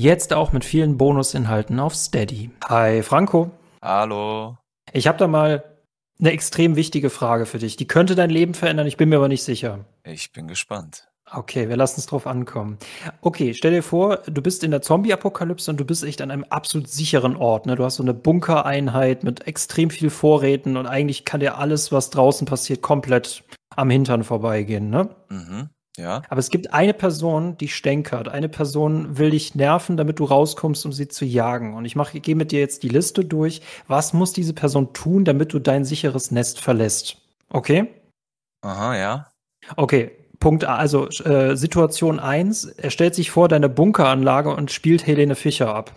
Jetzt auch mit vielen Bonusinhalten auf Steady. Hi Franco. Hallo. Ich habe da mal eine extrem wichtige Frage für dich. Die könnte dein Leben verändern, ich bin mir aber nicht sicher. Ich bin gespannt. Okay, wir lassen es drauf ankommen. Okay, stell dir vor, du bist in der Zombie-Apokalypse und du bist echt an einem absolut sicheren Ort. Ne? Du hast so eine Bunkereinheit mit extrem viel Vorräten und eigentlich kann dir alles, was draußen passiert, komplett am Hintern vorbeigehen. Ne? Mhm. Ja. Aber es gibt eine Person, die stänkert. Eine Person will dich nerven, damit du rauskommst, um sie zu jagen. Und ich mache, gehe mit dir jetzt die Liste durch. Was muss diese Person tun, damit du dein sicheres Nest verlässt? Okay? Aha, ja. Okay, Punkt A, also äh, Situation 1, er stellt sich vor deine Bunkeranlage und spielt Helene Fischer ab.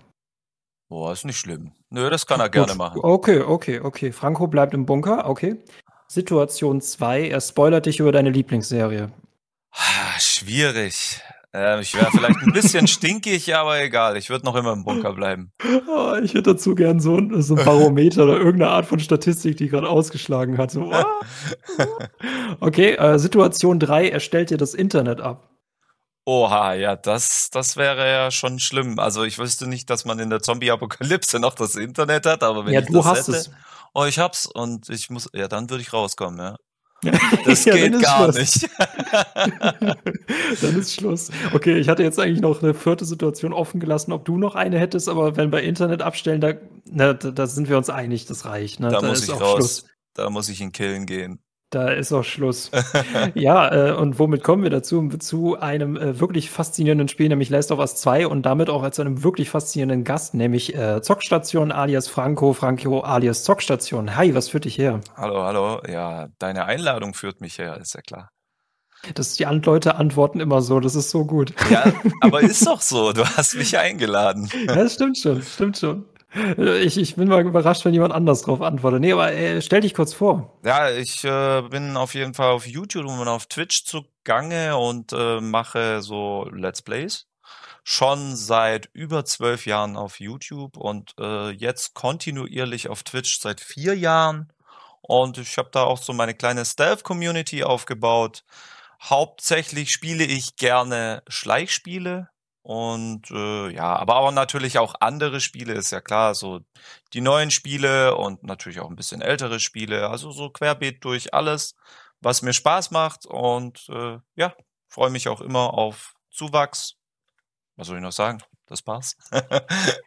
Boah, ist nicht schlimm. Nö, das kann er gerne machen. Okay, okay, okay. Franco bleibt im Bunker, okay. Situation 2, er spoilert dich über deine Lieblingsserie. Ah, schwierig. Äh, ich wäre vielleicht ein bisschen stinkig, aber egal. Ich würde noch immer im Bunker bleiben. Oh, ich hätte dazu gern so ein, so ein Barometer oder irgendeine Art von Statistik, die gerade ausgeschlagen hat. So, okay, äh, Situation 3, er stellt dir das Internet ab. Oha, ja, das, das wäre ja schon schlimm. Also ich wüsste nicht, dass man in der Zombie-Apokalypse noch das Internet hat, aber wenn ja, ich du das hast hätte, es. oh, ich hab's und ich muss, ja, dann würde ich rauskommen, ja. Das Ja, geht gar Schluss. nicht. Dann ist Schluss. Okay, ich hatte jetzt eigentlich noch eine vierte Situation offen gelassen, ob du noch eine hättest, aber wenn bei Internet abstellen, da, na, da, da sind wir uns einig, das reicht. Ne? Da muss ist ich raus. Schluss. Da muss ich ihn killen gehen. Da ist auch Schluss. ja, äh, und womit kommen wir dazu? Zu einem äh, wirklich faszinierenden Spiel, nämlich Last of Us 2 und damit auch zu einem wirklich faszinierenden Gast, nämlich äh, Zockstation alias Franco, Franco alias Zockstation. Hi, was führt dich her? Hallo, hallo. Ja, deine Einladung führt mich her, ist ja klar. Das, die Leute antworten immer so, das ist so gut. Ja, aber ist doch so. Du hast mich eingeladen. Ja, das stimmt schon, stimmt schon. Ich, ich bin mal überrascht, wenn jemand anders drauf antwortet. Nee, aber äh, stell dich kurz vor. Ja, ich äh, bin auf jeden Fall auf YouTube und auf Twitch zugange und äh, mache so Let's Plays. Schon seit über zwölf Jahren auf YouTube und äh, jetzt kontinuierlich auf Twitch seit vier Jahren. Und ich habe da auch so meine kleine Stealth-Community aufgebaut. Hauptsächlich spiele ich gerne Schleichspiele. Und äh, ja, aber auch natürlich auch andere Spiele, ist ja klar, so die neuen Spiele und natürlich auch ein bisschen ältere Spiele, also so querbeet durch alles, was mir Spaß macht und äh, ja, freue mich auch immer auf Zuwachs. Was soll ich noch sagen? Das war's.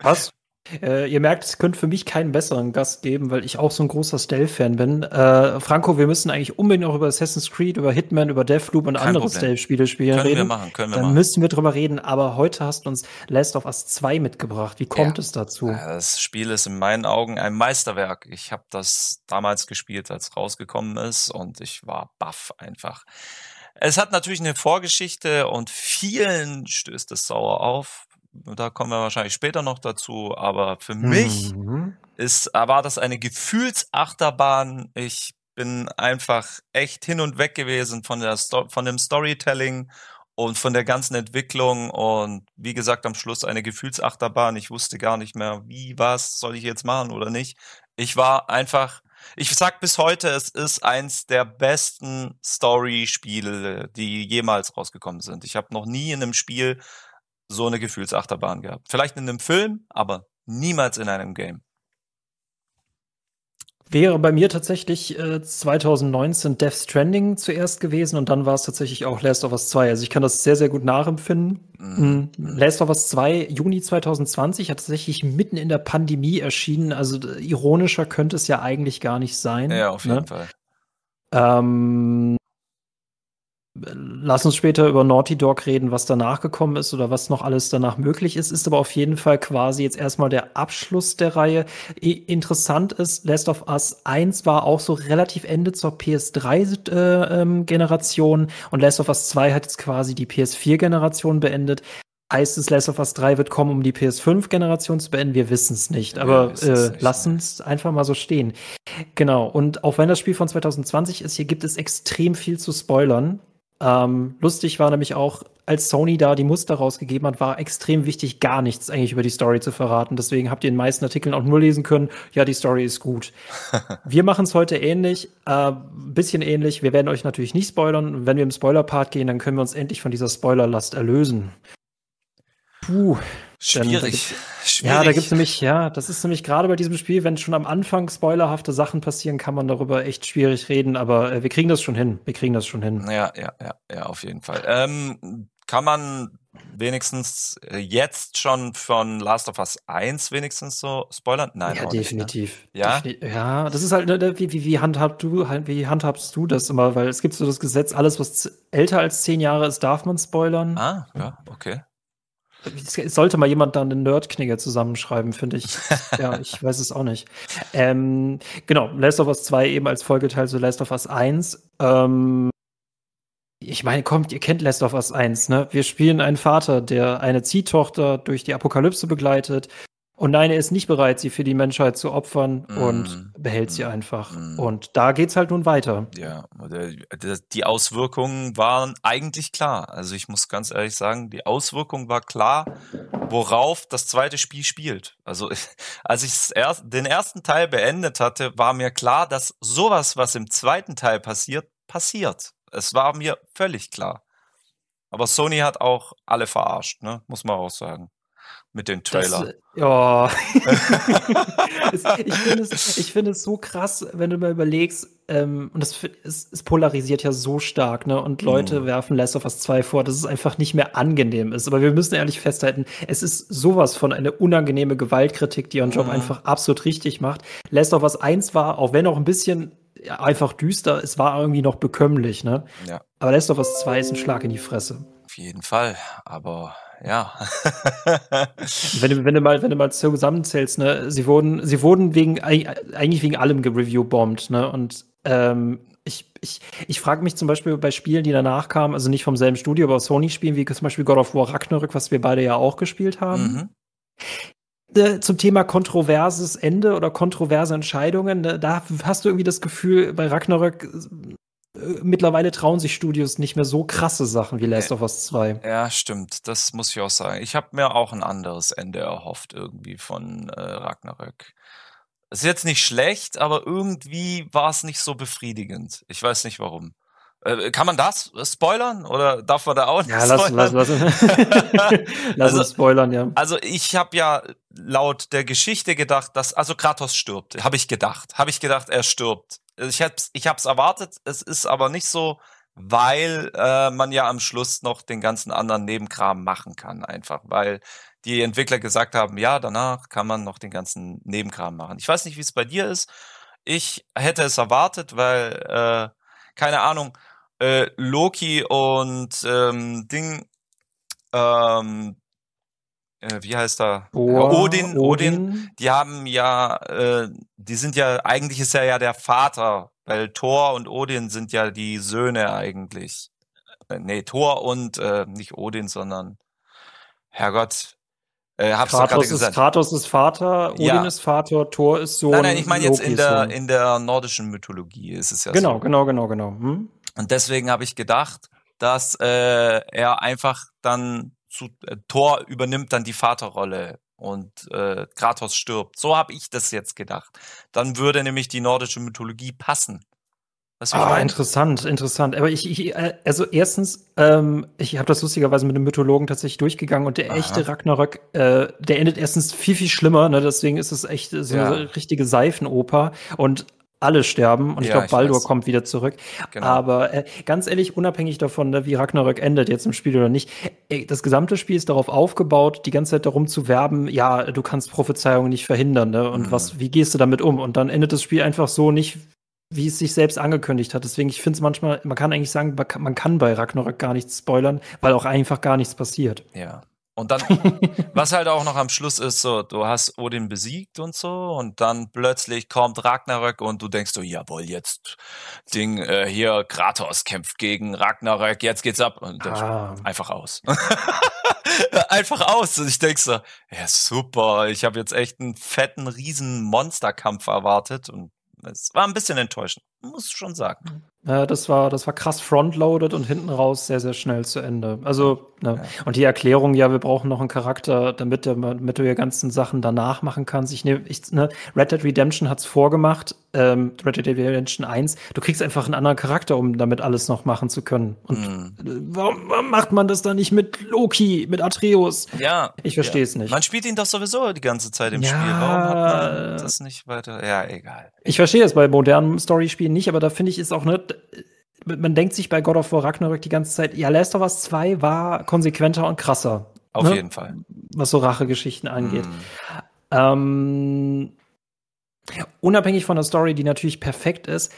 Was? Äh, ihr merkt, es könnte für mich keinen besseren Gast geben, weil ich auch so ein großer Stealth-Fan bin. Äh, Franco, wir müssen eigentlich unbedingt auch über Assassin's Creed, über Hitman, über Deathloop und Kein andere. Stealth-Spiele spielen können wir reden. machen, können wir Dann machen. müssen wir drüber reden, aber heute hast du uns Last of Us 2 mitgebracht. Wie kommt Ja. es dazu? Ja, Das Spiel ist in meinen Augen ein Meisterwerk. Ich habe das damals gespielt, als es rausgekommen ist und ich war baff einfach. Es hat natürlich eine Vorgeschichte und vielen stößt es sauer auf. Da kommen wir wahrscheinlich später noch dazu, aber für mich Mhm. ist, war das eine Gefühlsachterbahn. Ich bin einfach echt hin und weg gewesen von der Sto von dem Storytelling und von der ganzen Entwicklung und wie gesagt am Schluss eine Gefühlsachterbahn. Ich wusste gar nicht mehr, wie, was soll ich jetzt machen oder nicht. Ich war einfach, ich sag bis heute, es ist eins der besten Story-Spiele, die jemals rausgekommen sind. Ich habe noch nie in einem Spiel so eine Gefühlsachterbahn gehabt. Vielleicht in einem Film, aber niemals in einem Game. Wäre bei mir tatsächlich äh, 2019 Death Stranding zuerst gewesen und dann war es tatsächlich auch Last of Us 2. Also ich kann das sehr, sehr gut nachempfinden. Mhm. Mhm. Last of Us 2, Juni 2020, hat tatsächlich mitten in der Pandemie erschienen. Also äh, ironischer könnte es ja eigentlich gar nicht sein. Ja, auf jeden ne? Fall. Ähm, lass uns später über Naughty Dog reden, was danach gekommen ist oder was noch alles danach möglich ist. Ist aber auf jeden Fall quasi jetzt erstmal der Abschluss der Reihe. Interessant ist, Last of Us 1 war auch so relativ Ende zur PS3-Generation äh, ähm, und Last of Us 2 hat jetzt quasi die PS4-Generation beendet. Heißt es, Last of Us 3 wird kommen, um die PS5-Generation zu beenden? Wir wissen es nicht, aber äh, lass uns einfach mal so stehen. Genau, und auch wenn das Spiel von 2020 ist, hier gibt es extrem viel zu spoilern. Ähm, lustig war nämlich auch, als Sony da die Muster rausgegeben hat, war extrem wichtig, gar nichts eigentlich über die Story zu verraten. Deswegen habt ihr in den meisten Artikeln auch nur lesen können, ja, die Story ist gut. wir machen es heute ähnlich, äh, ein bisschen ähnlich. Wir werden euch natürlich nicht spoilern. Wenn wir im Spoiler-Part gehen, dann können wir uns endlich von dieser Spoilerlast erlösen. Puh. Schwierig. Schwierig. Ja, da gibt's nämlich, ja, das ist nämlich gerade bei diesem Spiel, wenn schon am Anfang spoilerhafte Sachen passieren, kann man darüber echt schwierig reden, aber äh, wir kriegen das schon hin. Wir kriegen das schon hin. Ja, ja, ja, ja, auf jeden Fall. Ähm, kann man wenigstens äh, jetzt schon von Last of Us 1 wenigstens so spoilern? Nein, ja, definitiv. Nicht, ne? Ja? Definitiv. Ja, das ist halt, ne, wie, wie, wie, handhabst du, wie handhabst du das immer? Weil es gibt so das Gesetz, alles, was älter als zehn Jahre ist, darf man spoilern. Ah, ja, okay. Sollte mal jemand dann einen Nerdknigger zusammenschreiben, finde ich. ja, ich weiß es auch nicht. Ähm, genau, Last of Us 2 eben als Folgeteil zu Last of Us 1. Ähm, ich meine, kommt, ihr kennt Last of Us 1, ne? Wir spielen einen Vater, der eine Ziehtochter durch die Apokalypse begleitet. Und nein, er ist nicht bereit, sie für die Menschheit zu opfern mm, und behält mm, sie einfach. Mm. Und da geht's halt nun weiter. Ja, die Auswirkungen waren eigentlich klar. Also ich muss ganz ehrlich sagen, die Auswirkung war klar, worauf das zweite Spiel spielt. Also als ich erst, den ersten Teil beendet hatte, war mir klar, dass sowas, was im zweiten Teil passiert, passiert. Es war mir völlig klar. Aber Sony hat auch alle verarscht, ne? Muss man auch sagen. Mit den Trailer. Das, ja. ich finde es, ich find es so krass, wenn du mal überlegst, ähm, und das es, es, polarisiert ja so stark, ne? Und Leute mm. werfen Last of Us 2 vor, dass es einfach nicht mehr angenehm ist. Aber wir müssen ehrlich festhalten, es ist sowas von eine unangenehme Gewaltkritik, die ihren Job mm. einfach absolut richtig macht. Last of Us 1 war, auch wenn auch ein bisschen einfach düster, es war irgendwie noch bekömmlich, ne? Ja. Aber Last of Us 2 ist ein Schlag in die Fresse. Auf jeden Fall, aber ja. wenn, du, wenn du mal, wenn du mal zusammenzählst, ne, sie wurden, sie wurden wegen, eigentlich wegen allem gereview-bombt, ne? Und ähm, ich, ich, ich frage mich zum Beispiel bei Spielen, die danach kamen, also nicht vom selben Studio, aber Sony-Spielen, wie zum Beispiel God of War Ragnarök, was wir beide ja auch gespielt haben. Mhm zum Thema kontroverses Ende oder kontroverse Entscheidungen, da hast du irgendwie das Gefühl, bei Ragnarök äh, mittlerweile trauen sich Studios nicht mehr so krasse Sachen wie Last of Us 2. Ja, stimmt. Das muss ich auch sagen. Ich habe mir auch ein anderes Ende erhofft irgendwie von äh, Ragnarök. Ist jetzt nicht schlecht, aber irgendwie war es nicht so befriedigend. Ich weiß nicht warum. Äh, kann man das spoilern oder darf man da auch nicht ja, lass, spoilern? Lass, lass, lass also, uns spoilern, ja. Also ich habe ja laut der Geschichte gedacht, dass also Kratos stirbt. Habe ich gedacht. Habe ich gedacht, er stirbt. Ich hab's, ich hab's erwartet. Es ist aber nicht so, weil äh, man ja am Schluss noch den ganzen anderen Nebenkram machen kann, einfach, weil die Entwickler gesagt haben, ja, danach kann man noch den ganzen Nebenkram machen. Ich weiß nicht, wie es bei dir ist. Ich hätte es erwartet, weil äh, keine Ahnung äh, Loki und ähm, Ding, ähm, äh, wie heißt er? Boah, Odin, Odin, Odin, die haben ja, äh, die sind ja, eigentlich ist er ja der Vater, weil Thor und Odin sind ja die Söhne eigentlich. Äh, nee, Thor und äh, nicht Odin, sondern Herrgott, äh, hab's Kratos, ist, Kratos ist Vater, Odin ja. ist Vater, Thor ist Sohn. Nein, nein, ich meine jetzt in der, in der nordischen Mythologie ist es ja genau, so. Genau, genau, genau, genau. Hm? Und deswegen habe ich gedacht, dass äh, er einfach dann zu äh, Thor übernimmt dann die Vaterrolle und äh, Kratos stirbt. So habe ich das jetzt gedacht. Dann würde nämlich die nordische Mythologie passen. Was ah, interessant, interessant. Aber ich, ich äh, also erstens, ähm, ich habe das lustigerweise mit einem Mythologen tatsächlich durchgegangen und der Aha. echte Ragnarök, äh, der endet erstens viel, viel schlimmer, ne? deswegen ist es echt so ja. eine richtige Seifenoper und alle sterben und ja, ich glaube, Baldur kommt wieder zurück. Genau. Aber äh, ganz ehrlich, unabhängig davon, ne, wie Ragnarök endet jetzt im Spiel oder nicht, ey, das gesamte Spiel ist darauf aufgebaut, die ganze Zeit darum zu werben, ja, du kannst Prophezeiungen nicht verhindern, ne? Und mhm. was, wie gehst du damit um? Und dann endet das Spiel einfach so nicht, wie es sich selbst angekündigt hat. Deswegen, ich finde es manchmal, man kann eigentlich sagen, man kann bei Ragnarök gar nichts spoilern, weil auch einfach gar nichts passiert. Ja. Und dann, was halt auch noch am Schluss ist, so, du hast Odin besiegt und so, und dann plötzlich kommt Ragnarök und du denkst so, jawohl, jetzt Ding, äh, hier, Kratos kämpft gegen Ragnarök, jetzt geht's ab. Und ah. einfach aus. einfach aus. Und ich denk so, ja, super, ich habe jetzt echt einen fetten, riesen Monsterkampf erwartet und Es war ein bisschen enttäuschend, muss schon sagen. Ja, das war, das war krass frontloaded und hinten raus sehr, sehr schnell zu Ende. Also, ne. Ja. Und die Erklärung, ja, wir brauchen noch einen Charakter, damit, der, damit du die ganzen Sachen danach machen kannst. Ich nehme, ich, ne, Red Dead Redemption hat's vorgemacht, ähm, Red Dead Redemption 1. Du kriegst einfach einen anderen Charakter, um damit alles noch machen zu können. Und mm. warum, warum, macht man das dann nicht mit Loki, mit Atreus? Ja. Ich verstehe es ja. nicht. Man spielt ihn doch sowieso die ganze Zeit im ja, Spiel. Warum hat man das nicht weiter? Ja, egal. Ich verstehe es bei modernen Story-Spielen nicht, aber da finde ich, ist auch, ne, man denkt sich bei God of War Ragnarök die ganze Zeit, ja, Last of Us 2 war konsequenter und krasser. Auf ne? jeden Fall. Was so Rachegeschichten angeht. Mm. Ähm, unabhängig von der Story, die natürlich perfekt ist,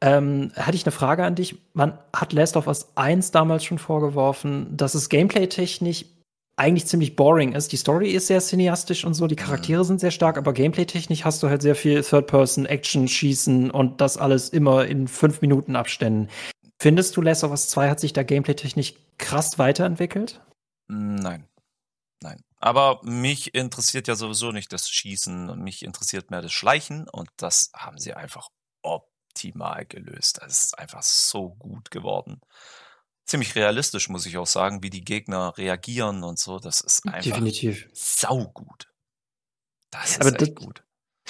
ähm, hatte ich eine Frage an dich. Man hat Last of Us 1 damals schon vorgeworfen, dass es gameplay-technisch eigentlich ziemlich boring ist. Die Story ist sehr cineastisch und so, die Charaktere mhm. sind sehr stark, aber gameplay-technisch hast du halt sehr viel Third-Person-Action, Schießen und das alles immer in fünf Minuten Abständen. Findest du, Last of Us 2 hat sich da gameplay-technisch krass weiterentwickelt? Nein. Nein. Aber mich interessiert ja sowieso nicht das Schießen und mich interessiert mehr das Schleichen und das haben sie einfach optimal gelöst. Das ist einfach so gut geworden ziemlich realistisch, muss ich auch sagen, wie die Gegner reagieren und so. Das ist einfach Definitiv. saugut. Das ist Aber echt das, gut.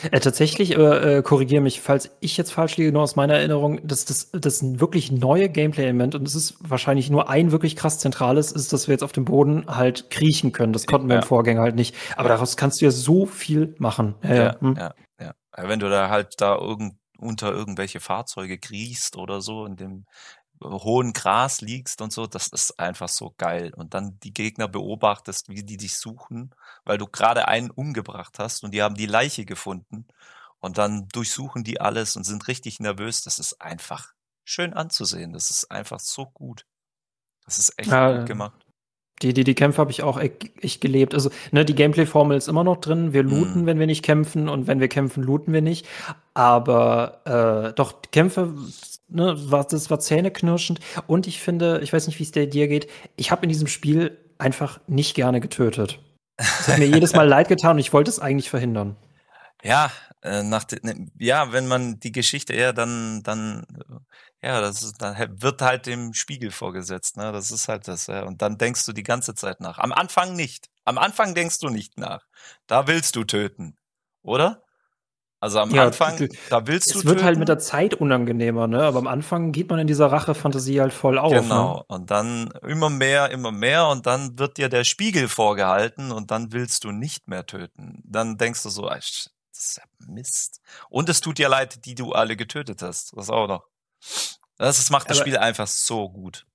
Äh, tatsächlich, äh, korrigiere mich, falls ich jetzt falsch liege, nur aus meiner Erinnerung, dass das, das ein wirklich neue Gameplay-Element und es ist wahrscheinlich nur ein wirklich krass zentrales, ist, dass wir jetzt auf dem Boden halt kriechen können. Das konnten wir im Vorgänger halt nicht. Aber daraus kannst du ja so viel machen. Ja, ja, hm? ja, ja. Wenn du da halt da irgend, unter irgendwelche Fahrzeuge kriechst oder so in dem hohen Gras liegst und so, das ist einfach so geil. Und dann die Gegner beobachtest, wie die dich suchen, weil du gerade einen umgebracht hast und die haben die Leiche gefunden. Und dann durchsuchen die alles und sind richtig nervös. Das ist einfach schön anzusehen. Das ist einfach so gut. Das ist echt ja, gut gemacht. Die, die, die Kämpfe habe ich auch echt gelebt. Also, ne, die Gameplay-Formel ist immer noch drin. Wir looten, mm. wenn wir nicht kämpfen, und wenn wir kämpfen, looten wir nicht. Aber äh, doch, Kämpfe ne, war, das war zähneknirschend. Und ich finde, ich weiß nicht, wie es dir geht, ich habe in diesem Spiel einfach nicht gerne getötet. Es hat mir jedes Mal leid getan und ich wollte es eigentlich verhindern. Ja, äh, nach ne, ja, wenn man die Geschichte eher dann, dann, ja, das ist, dann wird halt dem Spiegel vorgesetzt, ne? Das ist halt das, ja. Und dann denkst du die ganze Zeit nach. Am Anfang nicht. Am Anfang denkst du nicht nach. Da willst du töten. Oder? Also am ja, Anfang, da willst du. Es wird halt mit der Zeit unangenehmer, ne? Aber am Anfang geht man in dieser Rache-Fantasie halt voll auf. Ne? Genau. Ne? Und dann immer mehr, immer mehr und dann wird dir der Spiegel vorgehalten und dann willst du nicht mehr töten. Dann denkst du so, das ist ja Mist. Und es tut dir leid, die du alle getötet hast. Das auch noch. Das macht das Aber Spiel einfach so gut.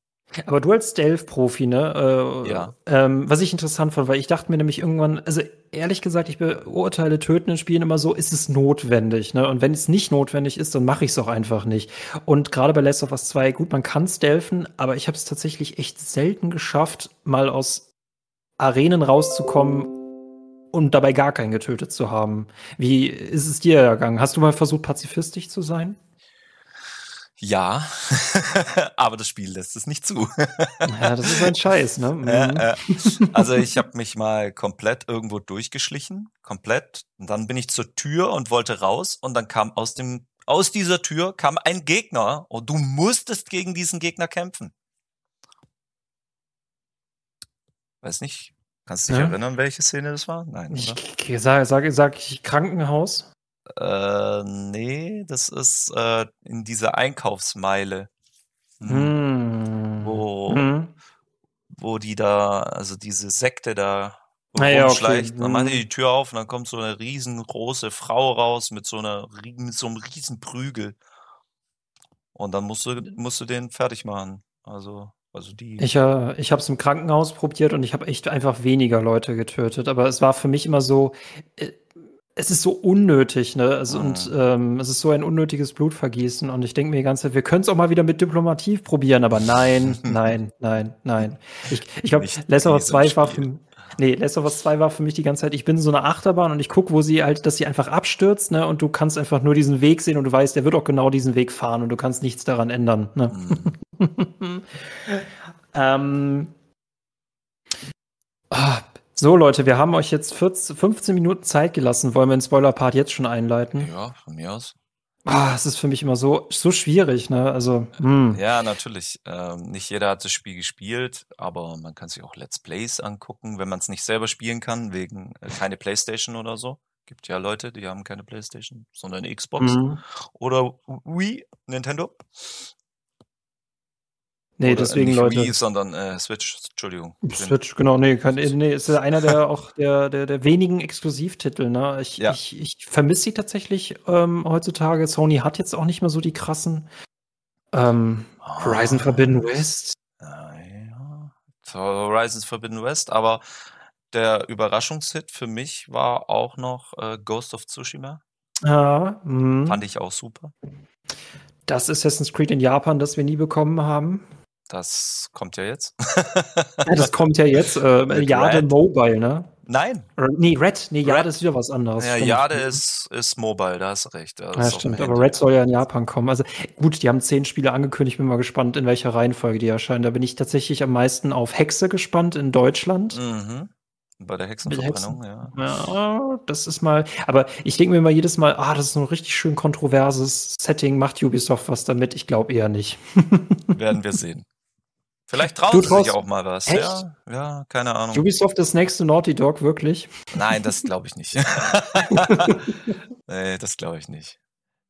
Aber du als Stealth-Profi, ne? Äh, ja. Ähm, was ich interessant fand, weil ich dachte mir nämlich irgendwann, also ehrlich gesagt, ich beurteile Töten in Spielen immer so, ist es notwendig, ne? Und wenn es nicht notwendig ist, dann mache ich es auch einfach nicht. Und gerade bei Last of Us 2, gut, man kann stealthen, aber ich habe es tatsächlich echt selten geschafft, mal aus Arenen rauszukommen und dabei gar keinen getötet zu haben. Wie ist es dir ergangen? Hast du mal versucht, pazifistisch zu sein? Ja, aber das Spiel lässt es nicht zu. ja, das ist ein Scheiß, ne? Mhm. Äh, also ich habe mich mal komplett irgendwo durchgeschlichen, komplett. Und dann bin ich zur Tür und wollte raus und dann kam aus dem aus dieser Tür kam ein Gegner und du musstest gegen diesen Gegner kämpfen. Weiß nicht, kannst du dich ja. erinnern, welche Szene das war? Nein. Ich, sag, sag, sag ich Krankenhaus. Äh, nee, das ist äh, in dieser Einkaufsmeile. Hm. Wo, hm. wo die da, also diese Sekte da ah, ja, okay. Dann machen die hm. die Tür auf und dann kommt so eine riesengroße Frau raus mit so einer mit so einem riesen Prügel. Und dann musst du, musst du den fertig machen. Also, also die. Ich, äh, ich habe es im Krankenhaus probiert und ich habe echt einfach weniger Leute getötet. Aber es war für mich immer so, äh, es ist so unnötig, ne? Also, mhm. Und ähm, es ist so ein unnötiges Blutvergießen. Und ich denke mir die ganze Zeit, wir können es auch mal wieder mit Diplomatie probieren, aber nein, nein, nein, nein. Ich, ich glaube, Last of Us 2 war für Nee, Last of Us 2 war für mich die ganze Zeit, ich bin in so einer Achterbahn und ich gucke, wo sie halt, dass sie einfach abstürzt, ne? Und du kannst einfach nur diesen Weg sehen und du weißt, der wird auch genau diesen Weg fahren und du kannst nichts daran ändern. Ne? Mhm. ähm, so, Leute, wir haben euch jetzt 14, 15 Minuten Zeit gelassen. Wollen wir den Spoiler-Part jetzt schon einleiten? Ja, von mir aus. Ah, es ist für mich immer so, so schwierig, ne? Also, hm. Ja, natürlich. Ähm, nicht jeder hat das Spiel gespielt, aber man kann sich auch Let's Plays angucken, wenn man es nicht selber spielen kann, wegen äh, keine Playstation oder so. Gibt ja Leute, die haben keine Playstation, sondern eine Xbox mhm. oder Wii, Nintendo. Nee, Oder deswegen nicht Leute. Wii, sondern äh, Switch, Entschuldigung. Switch, genau, nee, kann, nee, ist einer der auch der, der, der wenigen Exklusivtitel, ne? Ich, ja. ich, ich vermisse sie tatsächlich ähm, heutzutage. Sony hat jetzt auch nicht mehr so die krassen ähm, oh. Horizon Forbidden West. Ja. So, Horizon Forbidden West, aber der Überraschungshit für mich war auch noch äh, Ghost of Tsushima. Ja, mh. Fand ich auch super. Das Assassin's Creed in Japan, das wir nie bekommen haben. Das kommt ja jetzt. ja, das kommt ja jetzt. Äh, Jade Red. Mobile, ne? Nein. Oder, nee, Red. Nee, Jade Red. ist wieder was anderes. Ja, Jade ist, ist Mobile, da hast du recht. Ja, ja stimmt. Aber Red soll ja in Japan kommen. Also gut, die haben zehn Spiele angekündigt. Bin mal gespannt, in welcher Reihenfolge die erscheinen. Da bin ich tatsächlich am meisten auf Hexe gespannt in Deutschland. Mhm. Bei der Hexenverbrennung, Hexen. ja. Ja, das ist mal, aber ich denke mir immer jedes Mal, ah, das ist ein richtig schön kontroverses Setting, macht Ubisoft was damit? Ich glaube eher nicht. Werden wir sehen. Vielleicht trauen sie sich auch mal was. Echt? Ja, ja, keine Ahnung. Ubisoft das nächste Naughty Dog, wirklich? Nein, das glaube ich nicht. nee, das glaube ich nicht.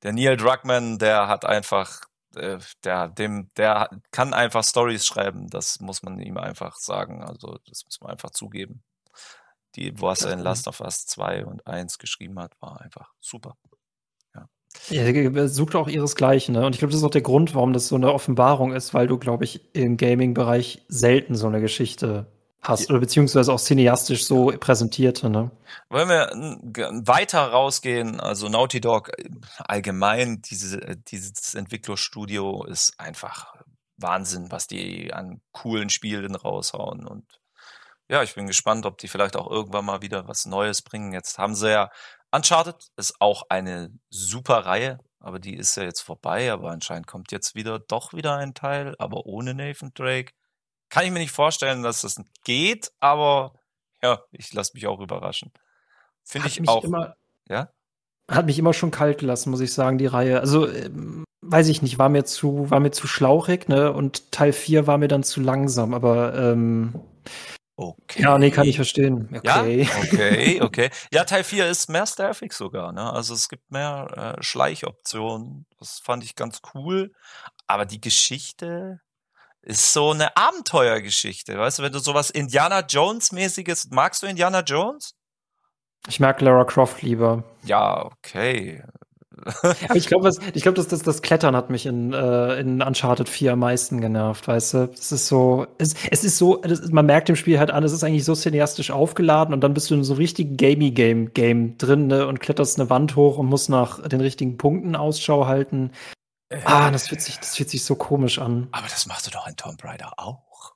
Der Neil Druckmann, der hat einfach, äh, der, dem, der kann einfach Stories schreiben. Das muss man ihm einfach sagen. Also, das muss man einfach zugeben. Die, was er in Last of Us 2 und 1 geschrieben hat, war einfach super. Ja, sucht auch ihresgleichen, ne? Und ich glaube, das ist auch der Grund, warum das so eine Offenbarung ist, weil du, glaube ich, im Gaming-Bereich selten so eine Geschichte hast oder beziehungsweise auch cineastisch so präsentierte, ne? Wollen wir weiter rausgehen, also Naughty Dog allgemein, diese, dieses Entwicklerstudio ist einfach Wahnsinn, was die an coolen Spielen raushauen und ja, ich bin gespannt, ob die vielleicht auch irgendwann mal wieder was Neues bringen. Jetzt haben sie ja Uncharted ist auch eine super Reihe, aber die ist ja jetzt vorbei, aber anscheinend kommt jetzt wieder doch wieder ein Teil, aber ohne Nathan Drake. Kann ich mir nicht vorstellen, dass das geht, aber ja, ich lasse mich auch überraschen. Finde ich auch. Immer, ja? Hat mich immer schon kalt gelassen, muss ich sagen, die Reihe. Also, ähm, weiß ich nicht, war mir zu, war mir zu schlauchig, ne? Und Teil 4 war mir dann zu langsam, aber ähm, Okay. Ja, nee, kann ich verstehen. Okay. Ja, okay, okay. Ja, Teil 4 ist mehr stealthig sogar, ne? Also es gibt mehr äh, Schleichoptionen. Das fand ich ganz cool. Aber die Geschichte ist so eine Abenteuergeschichte. Weißt du, wenn du sowas Indiana Jones-mäßiges, magst du Indiana Jones? Ich mag Lara Croft lieber. Ja, okay ich glaube, ich glaube, das, das, das Klettern hat mich in, äh, in Uncharted 4 am meisten genervt, weißt du? Es ist so, es, es ist so, das, man merkt im Spiel halt an, es ist eigentlich so cineastisch aufgeladen und dann bist du in so richtig Gamey-Game-Game drin ne, und kletterst eine Wand hoch und musst nach den richtigen Punkten Ausschau halten. Äh, ah, das fühlt sich, das fühlt sich so komisch an. Aber das machst du doch in Tomb Raider auch.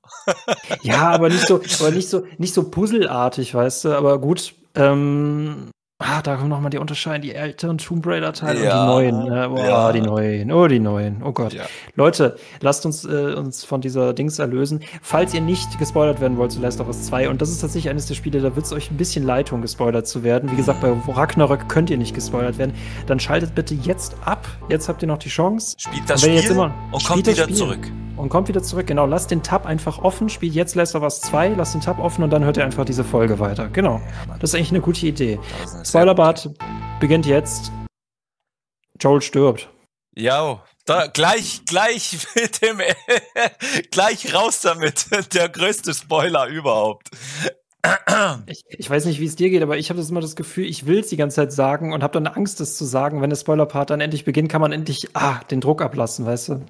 ja, aber nicht so, aber nicht so, nicht so puzzelartig, weißt du? Aber gut, ähm, Ah, da kommen nochmal die Unterscheidung, die älteren Tomb Raider-Teile ja, und die neuen. Ne? Oh, ja. die neuen. Oh, die neuen. Oh Gott. Ja. Leute, lasst uns äh, uns von dieser Dings erlösen. Falls ihr nicht gespoilert werden wollt zu Last of Us 2, und das ist tatsächlich eines der Spiele, da wird es euch ein bisschen leid tun, gespoilert zu werden. Wie gesagt, bei Ragnarök könnt ihr nicht gespoilert werden. Dann schaltet bitte jetzt ab. Jetzt habt ihr noch die Chance. Spielt das Spiel immer, und kommt wieder Spiel. zurück und kommt wieder zurück. Genau, lasst den Tab einfach offen, spielt jetzt Last of Us 2, lasst den Tab offen und dann hört ihr einfach diese Folge weiter. Genau. Das ist eigentlich eine gute Idee. Spoilerbart beginnt jetzt. Joel stirbt. Ja, da gleich, gleich mit dem, gleich raus damit. Der größte Spoiler überhaupt. Ich, ich, weiß nicht, wie es dir geht, aber ich habe das immer das Gefühl, ich will es die ganze Zeit sagen und habe dann Angst, das zu sagen. Wenn der Spoiler-Part dann endlich beginnt, kann man endlich ah, den Druck ablassen, weißt du?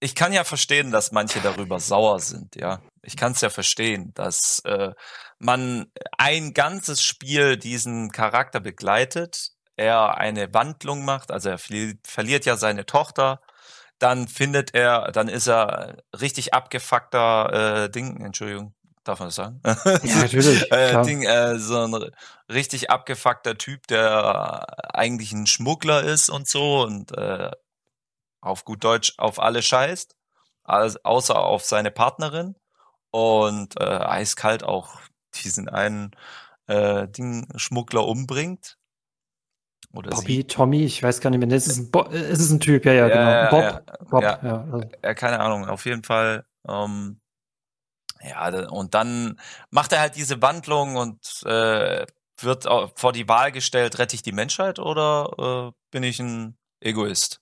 Ich kann ja verstehen, dass manche darüber sauer sind, ja. Ich kann es ja verstehen, dass äh, man ein ganzes Spiel diesen Charakter begleitet, er eine Wandlung macht, also er verliert ja seine Tochter, dann findet er, dann ist er richtig abgefuckter äh, Ding, Entschuldigung, darf man das sagen? Ja, natürlich. äh, Ding, äh, so ein richtig abgefuckter Typ, der eigentlich ein Schmuggler ist und so und äh, auf gut Deutsch auf alle scheißt, außer auf seine Partnerin und äh, eiskalt auch diesen einen äh, Ding Schmuggler umbringt. Oder Bobby, sie. Tommy, ich weiß gar nicht mehr. Es ist ein, Bo es ist ein Typ, ja, ja, ja genau. Bob, ja, Bob, ja, ja, also. ja, keine Ahnung. Auf jeden Fall. Ähm, ja, und dann macht er halt diese Wandlung und äh, wird vor die Wahl gestellt, rette ich die Menschheit oder äh, bin ich ein Egoist?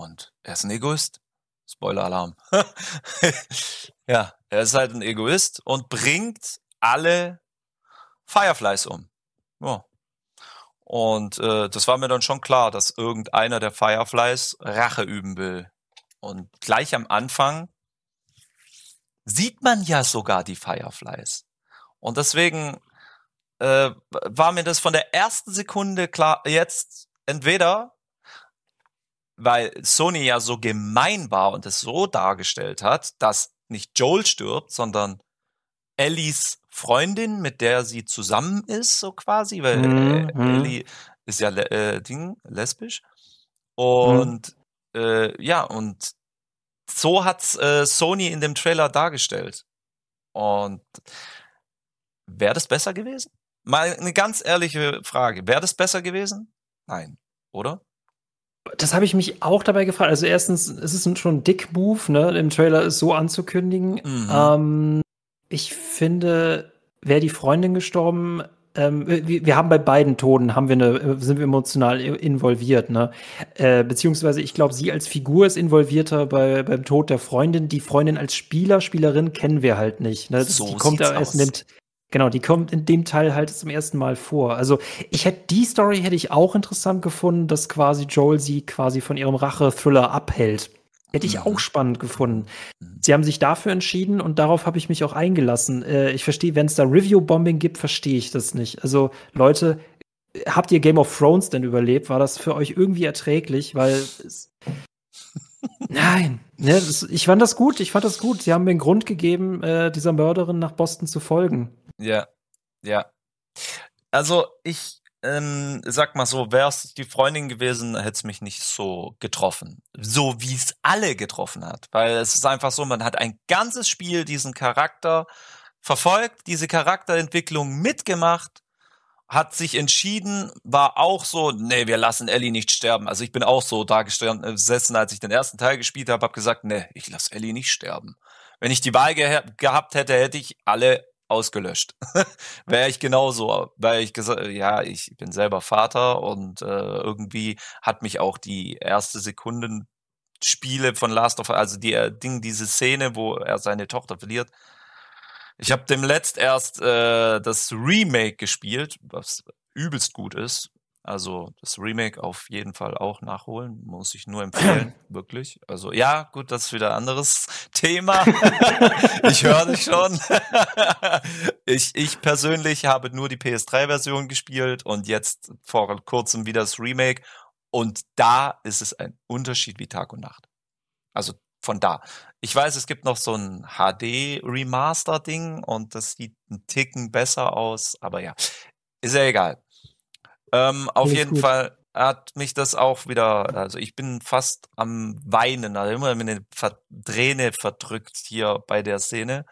Und er ist ein Egoist. Spoiler-Alarm. ja, er ist halt ein Egoist und bringt alle Fireflies um. Ja. Und äh, das war mir dann schon klar, dass irgendeiner der Fireflies Rache üben will. Und gleich am Anfang sieht man ja sogar die Fireflies. Und deswegen äh, war mir das von der ersten Sekunde klar, jetzt entweder, weil Sony ja so gemein war und es so dargestellt hat, dass nicht Joel stirbt, sondern Ellies Freundin, mit der sie zusammen ist, so quasi, weil mhm. äh, mhm. Ellie ist ja äh, Ding, lesbisch. Mhm. Und mhm. äh, ja, und so hat's äh, Sony in dem Trailer dargestellt. Und wäre das besser gewesen? Mal eine ganz ehrliche Frage. Wäre das besser gewesen? Nein, oder? Das habe ich mich auch dabei gefragt. Also erstens, es ist schon ein Dick-Move, ne, im Trailer es so anzukündigen. Mhm. Ähm, ich finde, wäre die Freundin gestorben, ähm, wir, wir, haben bei beiden Toten haben wir eine, sind wir emotional involviert, ne? Äh, beziehungsweise ich glaube, sie als Figur ist involvierter bei, beim Tod der Freundin. Die Freundin als Spieler, Spielerin kennen wir halt nicht. Ne? So die kommt ja erst in dem, genau, die kommt in dem Teil halt zum ersten Mal vor. Also ich hätte die Story hätte ich auch interessant gefunden, dass quasi Joel sie quasi von ihrem Rache-Thriller abhält. Hätte ich auch mhm. spannend gefunden. Mhm. Sie haben sich dafür entschieden und darauf habe ich mich auch eingelassen. Äh, ich verstehe, wenn es da Review-Bombing gibt, verstehe ich das nicht. Also, Leute, habt ihr Game of Thrones denn überlebt? War das für euch irgendwie erträglich? Weil Nein, ne, ich fand das gut. Ich fand das gut. Sie haben mir einen Grund gegeben, äh, dieser Mörderin nach Boston zu folgen. Ja, ja. Also ich ähm, sag mal so, wär's die Freundin gewesen, hätte es mich nicht so getroffen. So wie es alle getroffen hat. Weil es ist einfach so, man hat ein ganzes Spiel diesen Charakter verfolgt, diese Charakterentwicklung mitgemacht, hat sich entschieden, war auch so, nee, wir lassen Ellie nicht sterben. Also ich bin auch so da gesessen, als ich den ersten Teil gespielt habe, habe gesagt, nee, ich lasse Ellie nicht sterben. Wenn ich die Wahl ge gehabt hätte, hätte ich alle ausgelöscht. Wäre ich genauso, weil ich gesagt, ja, ich bin selber Vater und äh, irgendwie hat mich auch die erste Sekunden Spiele von Last of Us, also die äh, Ding, diese Szene, wo er seine Tochter verliert. Ich habe dem letzt erst äh, das Remake gespielt, was übelst gut ist. Also das Remake auf jeden Fall auch nachholen, muss ich nur empfehlen, wirklich. Also ja, gut, das ist wieder ein anderes Thema. ich höre dich schon. ich, ich persönlich habe nur die PS3-Version gespielt und jetzt vor kurzem wieder das Remake. Und da ist es ein Unterschied wie Tag und Nacht. Also von da. Ich weiß, es gibt noch so ein HD-Remaster-Ding und das sieht ein Ticken besser aus, aber ja, ist ja egal. Ähm, auf jeden gut. Fall hat mich das auch wieder, also ich bin fast am Weinen, also immer mit eine Träne verdrückt hier bei der Szene.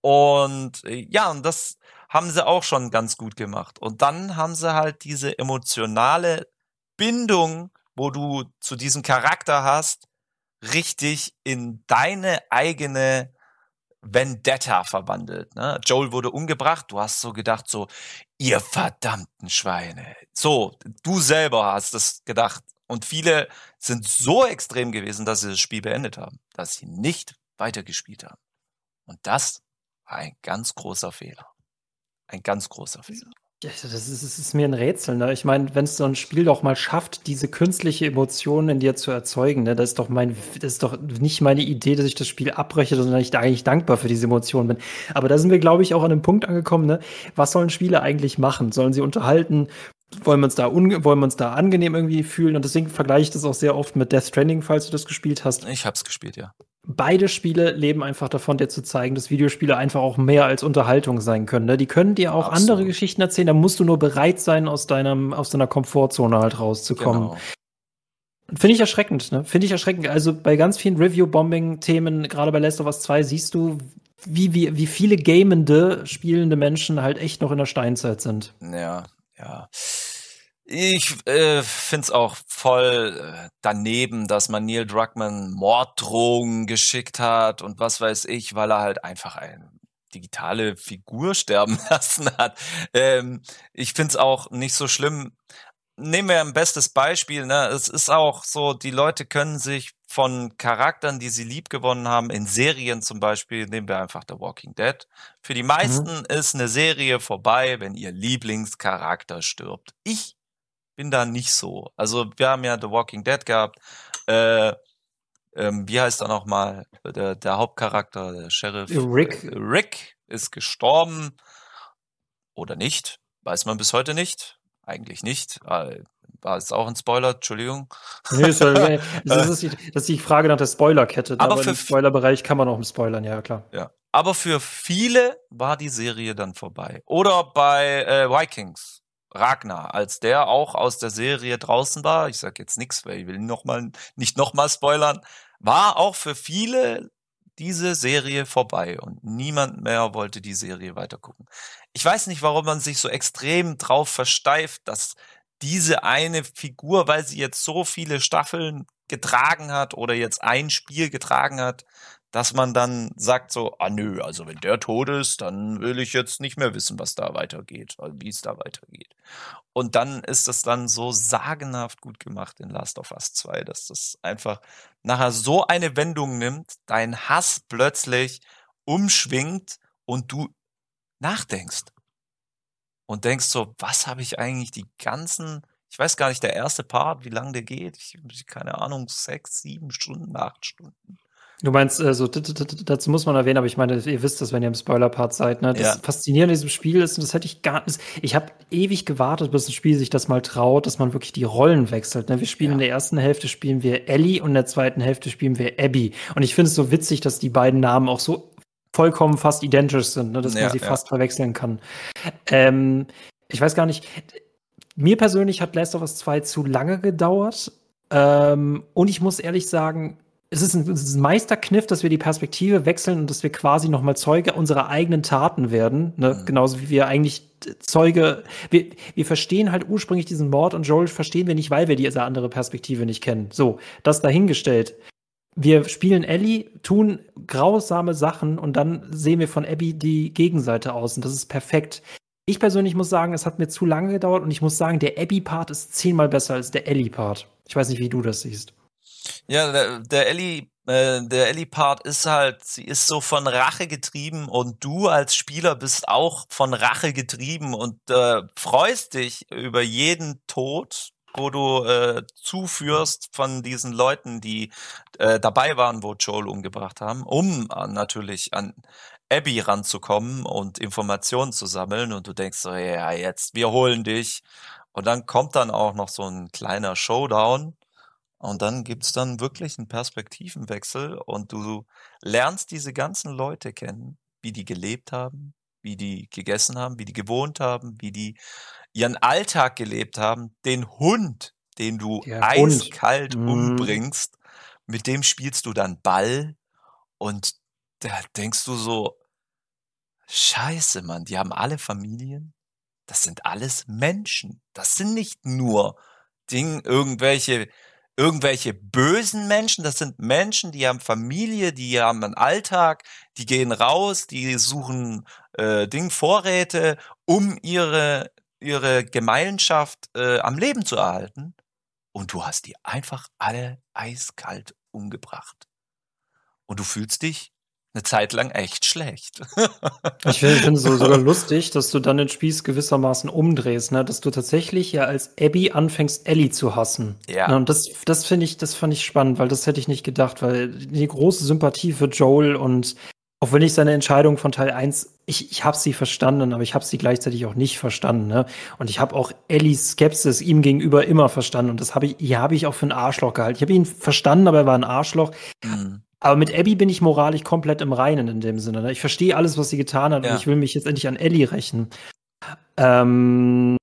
Und äh, ja, und das haben sie auch schon ganz gut gemacht. Und dann haben sie halt diese emotionale Bindung, wo du zu diesem Charakter hast, richtig in deine eigene Vendetta verwandelt. Ne? Joel wurde umgebracht, du hast so gedacht, so, ihr verdammten Schweine. So, du selber hast das gedacht. Und viele sind so extrem gewesen, dass sie das Spiel beendet haben, dass sie nicht weitergespielt haben. Und das war ein ganz großer Fehler. Ein ganz großer Fehler. Das ist, das ist mir ein Rätsel. Ne? Ich meine, wenn es so ein Spiel doch mal schafft, diese künstliche Emotion in dir zu erzeugen, ne? das ist doch mein, das ist doch nicht meine Idee, dass ich das Spiel abbreche, sondern ich da eigentlich dankbar für diese Emotionen bin. Aber da sind wir, glaube ich, auch an einem Punkt angekommen. Ne? Was sollen Spiele eigentlich machen? Sollen sie unterhalten? Wollen wir uns da wollen wir uns da angenehm irgendwie fühlen? Und deswegen vergleiche ich das auch sehr oft mit Death Stranding, falls du das gespielt hast. Ich habe es gespielt, ja beide Spiele leben einfach davon, dir zu zeigen, dass Videospiele einfach auch mehr als Unterhaltung sein können. Ne? Die können dir auch Absolut. andere Geschichten erzählen, da musst du nur bereit sein, aus deinem, aus deiner Komfortzone halt rauszukommen. Genau. Finde ich erschreckend, ne? Finde ich erschreckend. Also bei ganz vielen Review-Bombing-Themen, gerade bei Last of Us 2, siehst du, wie, wie, wie viele gamende, spielende Menschen halt echt noch in der Steinzeit sind. Ja, ja. Ich äh, finde es auch voll äh, daneben, dass man Neil Druckmann Morddrohungen geschickt hat und was weiß ich, weil er halt einfach eine digitale Figur sterben lassen hat. Ähm, ich finde es auch nicht so schlimm. Nehmen wir ein bestes Beispiel. Ne? Es ist auch so, die Leute können sich von Charakteren, die sie lieb gewonnen haben, in Serien zum Beispiel, nehmen wir einfach The Walking Dead. Für die meisten mhm. ist eine Serie vorbei, wenn ihr Lieblingscharakter stirbt. Ich bin da nicht so. Also wir haben ja The Walking Dead gehabt. Äh, ähm, wie heißt er nochmal? Der, der Hauptcharakter, der Sheriff. Rick. Äh, Rick ist gestorben. Oder nicht? Weiß man bis heute nicht. Eigentlich nicht. Äh, war es auch ein Spoiler? Entschuldigung. Nee, das, ist, die, das ist die Frage nach der Spoilerkette. Aber, aber für im Spoilerbereich kann man auch spoilern, ja klar. Ja. Aber für viele war die Serie dann vorbei. Oder bei äh, Vikings Ragnar, als der auch aus der Serie draußen war, ich sage jetzt nichts, weil ich will noch mal, nicht nochmal spoilern, war auch für viele diese Serie vorbei und niemand mehr wollte die Serie weitergucken. Ich weiß nicht, warum man sich so extrem drauf versteift, dass diese eine Figur, weil sie jetzt so viele Staffeln getragen hat oder jetzt ein Spiel getragen hat, dass man dann sagt so, ah nö, also wenn der tot ist, dann will ich jetzt nicht mehr wissen, was da weitergeht, wie es da weitergeht. Und dann ist das dann so sagenhaft gut gemacht in Last of Us 2, dass das einfach nachher so eine Wendung nimmt, dein Hass plötzlich umschwingt und du nachdenkst. Und denkst so, was habe ich eigentlich die ganzen, ich weiß gar nicht, der erste Part, wie lange der geht, ich, keine Ahnung, sechs, sieben Stunden, acht Stunden Du meinst, äh, so, dazu muss man erwähnen, aber ich meine, ihr wisst das, wenn ihr im Spoiler-Part seid, ne? Das ja. Faszinierende an diesem Spiel ist, und das hätte ich gar nicht, ich habe ewig gewartet, bis ein Spiel sich das mal traut, dass man wirklich die Rollen wechselt. Ne? Wir spielen ja. in der ersten Hälfte spielen wir Ellie und in der zweiten Hälfte spielen wir Abby. Und ich finde es so witzig, dass die beiden Namen auch so vollkommen fast identisch sind, ne? dass ja, man sie fast verwechseln kann. Ähm, ich weiß gar nicht, mir persönlich hat Last of Us 2 zu lange gedauert. Ähm, und ich muss ehrlich sagen, es ist, ein, es ist ein Meisterkniff, dass wir die Perspektive wechseln und dass wir quasi nochmal Zeuge unserer eigenen Taten werden. Ne? Mhm. Genauso wie wir eigentlich Zeuge, wir, wir verstehen halt ursprünglich diesen Mord und Joel verstehen wir nicht, weil wir diese andere Perspektive nicht kennen. So, das dahingestellt. Wir spielen Ellie, tun grausame Sachen und dann sehen wir von Abby die Gegenseite aus und das ist perfekt. Ich persönlich muss sagen, es hat mir zu lange gedauert und ich muss sagen, der Abby-Part ist zehnmal besser als der Ellie-Part. Ich weiß nicht, wie du das siehst. Ja, der, der Ellie, äh, der Ellie-Part ist halt, sie ist so von Rache getrieben und du als Spieler bist auch von Rache getrieben und äh, freust dich über jeden Tod, wo du äh, zuführst von diesen Leuten, die äh, dabei waren, wo Joel umgebracht haben, um äh, natürlich an Abby ranzukommen und Informationen zu sammeln und du denkst so, ja, jetzt, wir holen dich. Und dann kommt dann auch noch so ein kleiner Showdown und dann gibt's dann wirklich einen Perspektivenwechsel und du lernst diese ganzen Leute kennen, wie die gelebt haben, wie die gegessen haben, wie die gewohnt haben, wie die ihren Alltag gelebt haben. Den Hund, den du Der eiskalt Hund. Mhm. umbringst, mit dem spielst du dann Ball und da denkst du so, Scheiße, Mann, die haben alle Familien. Das sind alles Menschen. Das sind nicht nur Ding, irgendwelche irgendwelche bösen Menschen, das sind Menschen, die haben Familie, die haben einen Alltag, die gehen raus, die suchen äh, Ding Vorräte, um ihre ihre Gemeinschaft äh, am Leben zu erhalten. Und du hast die einfach alle eiskalt umgebracht. Und du fühlst dich eine Zeit lang echt schlecht. ich finde es so sogar lustig, dass du dann den Spieß gewissermaßen umdrehst, ne? dass du tatsächlich ja als Abby anfängst, Ellie zu hassen. Ja. Ne? Und das, das finde ich, das fand ich spannend, weil das hätte ich nicht gedacht, weil die große Sympathie für Joel und auch wenn ich seine Entscheidung von Teil 1, ich, ich habe sie verstanden, aber ich habe sie gleichzeitig auch nicht verstanden. Ne? Und ich habe auch Ellies Skepsis ihm gegenüber immer verstanden. Und das habe ich, hier habe ich auch für einen Arschloch gehalten. Ich habe ihn verstanden, aber er war ein Arschloch. Mhm. Aber mit Abby bin ich moralisch komplett im Reinen in dem Sinne. Ne? Ich verstehe alles, was sie getan hat ja. und ich will mich jetzt endlich an Ellie rächen. Ähm,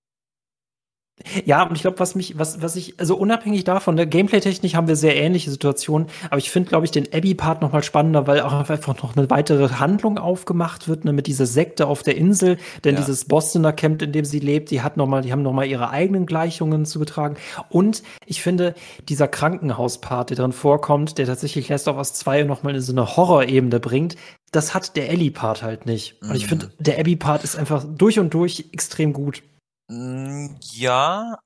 Ja, und ich glaube, was mich, was, was ich, also unabhängig davon, der ne, Gameplay-technisch haben wir sehr ähnliche Situationen, aber ich finde, glaube ich, den Abby-Part noch mal spannender, weil auch einfach noch eine weitere Handlung aufgemacht wird, ne, mit dieser Sekte auf der Insel, denn ja. dieses Bostoner Camp, in dem sie lebt, die hat noch mal, die haben noch mal ihre eigenen Gleichungen zu betragen. Und ich finde, dieser Krankenhaus-Part, der drin vorkommt, der tatsächlich Last of Us 2 noch mal in so eine Horror-Ebene bringt, das hat der Ellie-Part halt nicht. Und ich mhm. finde, der Abby-Part ist einfach durch und durch extrem gut. Hm, ja,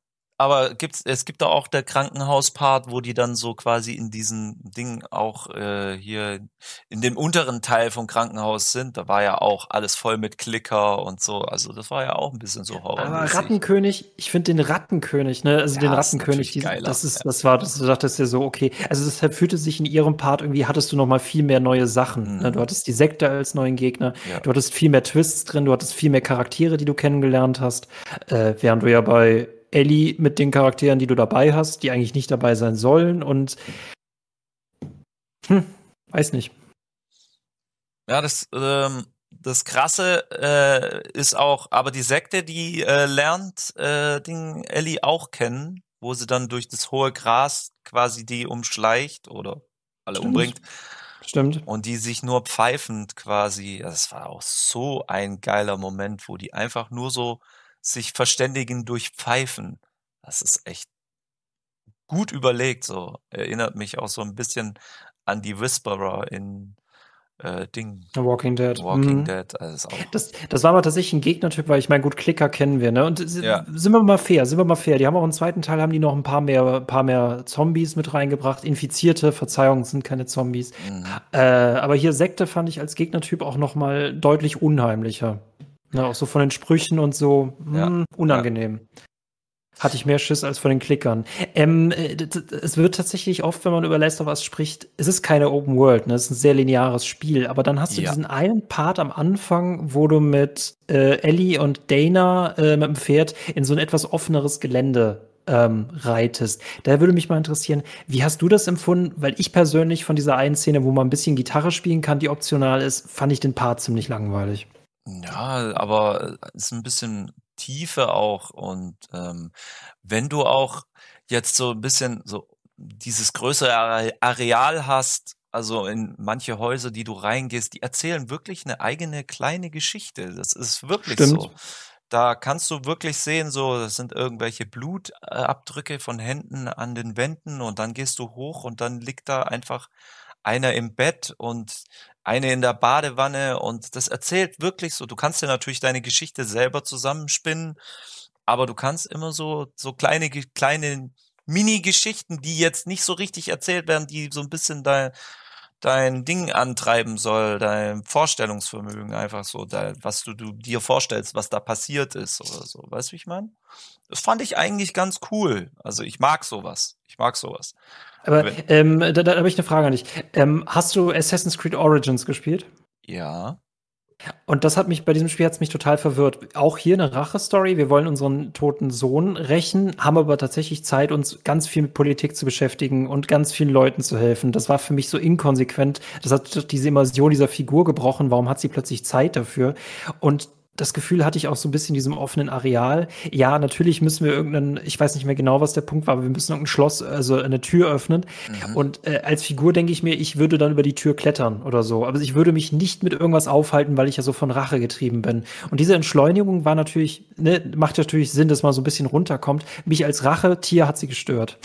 aber gibt's, es gibt da auch der Krankenhauspart, wo die dann so quasi in diesem Ding auch äh, hier in dem unteren Teil vom Krankenhaus sind. Da war ja auch alles voll mit Klicker und so. Also das war ja auch ein bisschen so Horror. Aber Rattenkönig, ich finde den Rattenkönig, ne, also ja, den Rattenkönig, die, das ist, das war, das, du dachtest ja so, okay. Also deshalb fühlte sich in ihrem Part irgendwie, hattest du noch mal viel mehr neue Sachen. Ne? Mhm. Ne? Du hattest die Sekte als neuen Gegner, ja. du hattest viel mehr Twists drin, du hattest viel mehr Charaktere, die du kennengelernt hast, äh, während du ja bei Ellie mit den Charakteren, die du dabei hast, die eigentlich nicht dabei sein sollen und hm, weiß nicht. Ja, das, ähm, das Krasse äh, ist auch, aber die Sekte, die äh, lernt äh, den Ellie auch kennen, wo sie dann durch das hohe Gras quasi die umschleicht oder alle Stimmt. umbringt. Stimmt. Und die sich nur pfeifend quasi, das war auch so ein geiler Moment, wo die einfach nur so sich verständigen durch Pfeifen. Das ist echt gut überlegt, so. Erinnert mich auch so ein bisschen an die Whisperer in äh, Ding. Walking Dead. Walking mhm. Dead. Also das, das war aber tatsächlich ein Gegnertyp, weil ich meine, gut, Klicker kennen wir, ne? Und ja. sind wir mal fair, sind wir mal fair. Die haben auch im zweiten Teil haben die noch ein paar mehr, paar mehr Zombies mit reingebracht. Infizierte, Verzeihung, sind keine Zombies. Mhm. Äh, aber hier Sekte fand ich als Gegnertyp auch noch mal deutlich unheimlicher. Ne, auch so von den Sprüchen und so ja. mh, hm, unangenehm. Ja. Hatte ich mehr Schiss als von den Klickern. Ähm, äh, es wird tatsächlich oft, wenn man über Last of Us spricht, es ist keine Open World, ne? Es ist ein sehr lineares Spiel. Aber dann hast du ja. diesen einen Part am Anfang, wo du mit äh, Ellie und Dana äh, mit dem Pferd in so ein etwas offeneres Gelände ähm, reitest. Da würde mich mal interessieren, wie hast du das empfunden? Weil ich persönlich von dieser einen Szene, wo man ein bisschen Gitarre spielen kann, die optional ist, fand ich den Part ziemlich langweilig. Ja, aber es ist ein bisschen Tiefe auch und ähm, wenn du auch jetzt so ein bisschen so dieses größere Areal hast, also in manche Häuser, die du reingehst, die erzählen wirklich eine eigene kleine Geschichte. Das ist wirklich Stimmt. so. Da kannst du wirklich sehen, so, das sind irgendwelche Blutabdrücke von Händen an den Wänden und dann gehst du hoch und dann liegt da einfach einer im Bett und eine in der Badewanne und das erzählt wirklich so. Du kannst ja natürlich deine Geschichte selber zusammenspinnen, aber du kannst immer so, so kleine, kleine Mini-Geschichten, die jetzt nicht so richtig erzählt werden, die so ein bisschen dein, dein Ding antreiben soll, dein Vorstellungsvermögen einfach so, dein, was du, du dir vorstellst, was da passiert ist oder so. Weißt du, wie ich meine? Das fand ich eigentlich ganz cool. Also ich mag sowas. Ich mag sowas. Aber ähm, da, da habe ich eine Frage an dich. Ähm, hast du Assassin's Creed Origins gespielt? Ja. Und das hat mich bei diesem Spiel hat's mich total verwirrt. Auch hier eine Rache-Story. Wir wollen unseren toten Sohn rächen, haben aber tatsächlich Zeit, uns ganz viel mit Politik zu beschäftigen und ganz vielen Leuten zu helfen. Das war für mich so inkonsequent. Das hat diese Immersion dieser Figur gebrochen. Warum hat sie plötzlich Zeit dafür? Und das Gefühl hatte ich auch so ein bisschen in diesem offenen Areal. Ja, natürlich müssen wir irgendeinen, ich weiß nicht mehr genau, was der Punkt war, aber wir müssen irgendein Schloss, also eine Tür öffnen. Mhm. Und äh, als Figur denke ich mir, ich würde dann über die Tür klettern oder so. Aber ich würde mich nicht mit irgendwas aufhalten, weil ich ja so von Rache getrieben bin. Und diese Entschleunigung war natürlich, ne, macht natürlich Sinn, dass man so ein bisschen runterkommt. Mich als Rache-Tier hat sie gestört.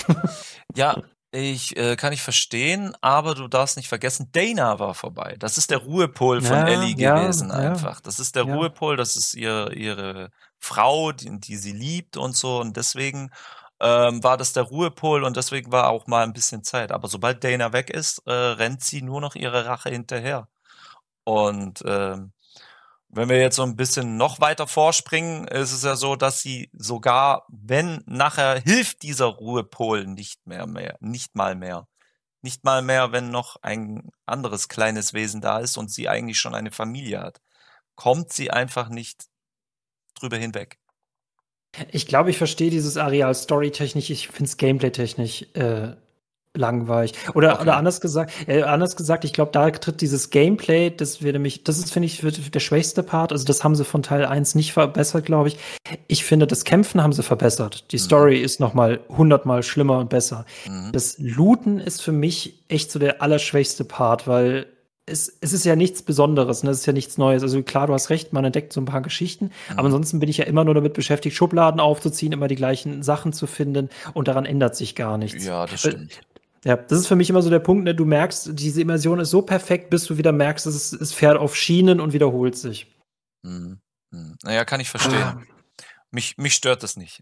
ja, ich äh, kann ich verstehen, aber du darfst nicht vergessen, Dana war vorbei. Das ist der Ruhepol von ja, Ellie gewesen ja, einfach. Das ist der. Ruhepol, das ist ihr, ihre Frau, die, die sie liebt und so. Und deswegen ähm, war das der Ruhepol und deswegen war auch mal ein bisschen Zeit. Aber sobald Dana weg ist, äh, rennt sie nur noch ihre Rache hinterher. Und ähm, wenn wir jetzt so ein bisschen noch weiter vorspringen, ist es ja so, dass sie sogar, wenn nachher hilft dieser Ruhepol nicht mehr mehr, nicht mal mehr. Nicht mal mehr, wenn noch ein anderes kleines Wesen da ist und sie eigentlich schon eine Familie hat. Kommt sie einfach nicht drüber hinweg. Ich glaube, ich verstehe dieses Areal storytechnisch, ich finde es gameplay-technisch äh, langweilig. Oder, okay. oder anders gesagt, äh, anders gesagt, ich glaube, da tritt dieses Gameplay, das wäre nämlich, das ist, finde ich, der schwächste Part. Also, das haben sie von Teil 1 nicht verbessert, glaube ich. Ich finde, das Kämpfen haben sie verbessert. Die mhm. Story ist noch mal hundertmal schlimmer und besser. Mhm. Das Looten ist für mich echt so der allerschwächste Part, weil es, es ist ja nichts Besonderes, ne? es ist ja nichts Neues. Also klar, du hast recht, man entdeckt so ein paar Geschichten, mhm. aber ansonsten bin ich ja immer nur damit beschäftigt, Schubladen aufzuziehen, immer die gleichen Sachen zu finden und daran ändert sich gar nichts. Ja, das stimmt. Ja, das ist für mich immer so der Punkt, ne? du merkst, diese Immersion ist so perfekt, bis du wieder merkst, es, es fährt auf Schienen und wiederholt sich. Mhm. mhm. Naja, kann ich verstehen. Ah. Mich, mich stört das nicht.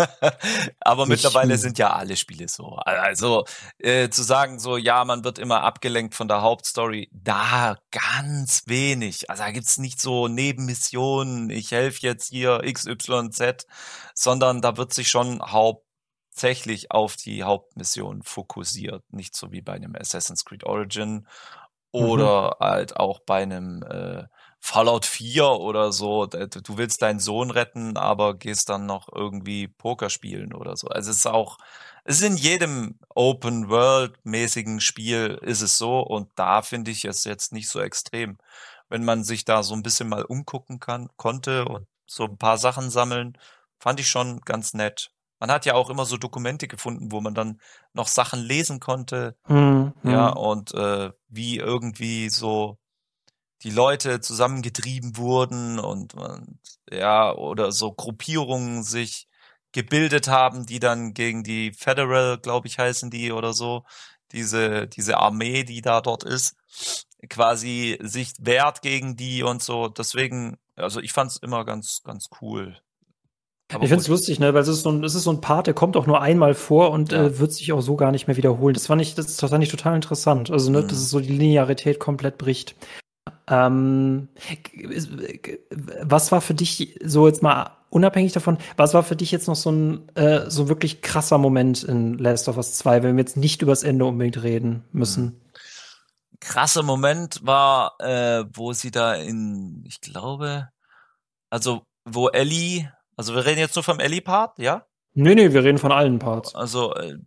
Aber ich, mittlerweile sind ja alle Spiele so. Also äh, zu sagen, so, ja, man wird immer abgelenkt von der Hauptstory, da ganz wenig. Also da gibt's nicht so Nebenmissionen, ich helfe jetzt hier XYZ, sondern da wird sich schon hauptsächlich auf die Hauptmission fokussiert. Nicht so wie bei einem Assassin's Creed Origin mhm. oder mhm. halt auch bei einem äh, Fallout 4 oder so, du willst deinen Sohn retten, aber gehst dann noch irgendwie Poker spielen oder so. Also es ist auch, es ist in jedem Open World mäßigen Spiel ist es so und da finde ich es jetzt nicht so extrem. Wenn man sich da so ein bisschen mal umgucken kann, konnte und so ein paar Sachen sammeln, fand ich schon ganz nett. Man hat ja auch immer so Dokumente gefunden, wo man dann noch Sachen lesen konnte. Mhm. Ja, hm. und äh, wie irgendwie so die Leute zusammengetrieben wurden und, und ja, oder so Gruppierungen sich gebildet haben, die dann gegen die Federal, glaube ich, heißen die oder so, diese, diese Armee, die da dort ist, quasi sich wehrt gegen die und so. Deswegen, also ich fand es immer ganz, ganz cool. Aber ich finde es lustig, ne? Weil es ist, so ein, es ist so ein Part, der kommt auch nur einmal vor und ja. äh, wird sich auch so gar nicht mehr wiederholen. Das fand ich, das, fand ich total interessant. Also, ne, mhm. dass es so die Linearität komplett bricht. Ähm, was war für dich so jetzt mal unabhängig davon, was war für dich jetzt noch so ein äh, so wirklich krasser Moment in Last of Us 2, wenn wir jetzt nicht über das Ende unbedingt reden müssen? Krasser Moment war, äh, wo sie da in, ich glaube, also wo Ellie, also wir reden jetzt nur vom Ellie-Part, ja? Nee, nee, wir reden von allen Parts. Also, äh,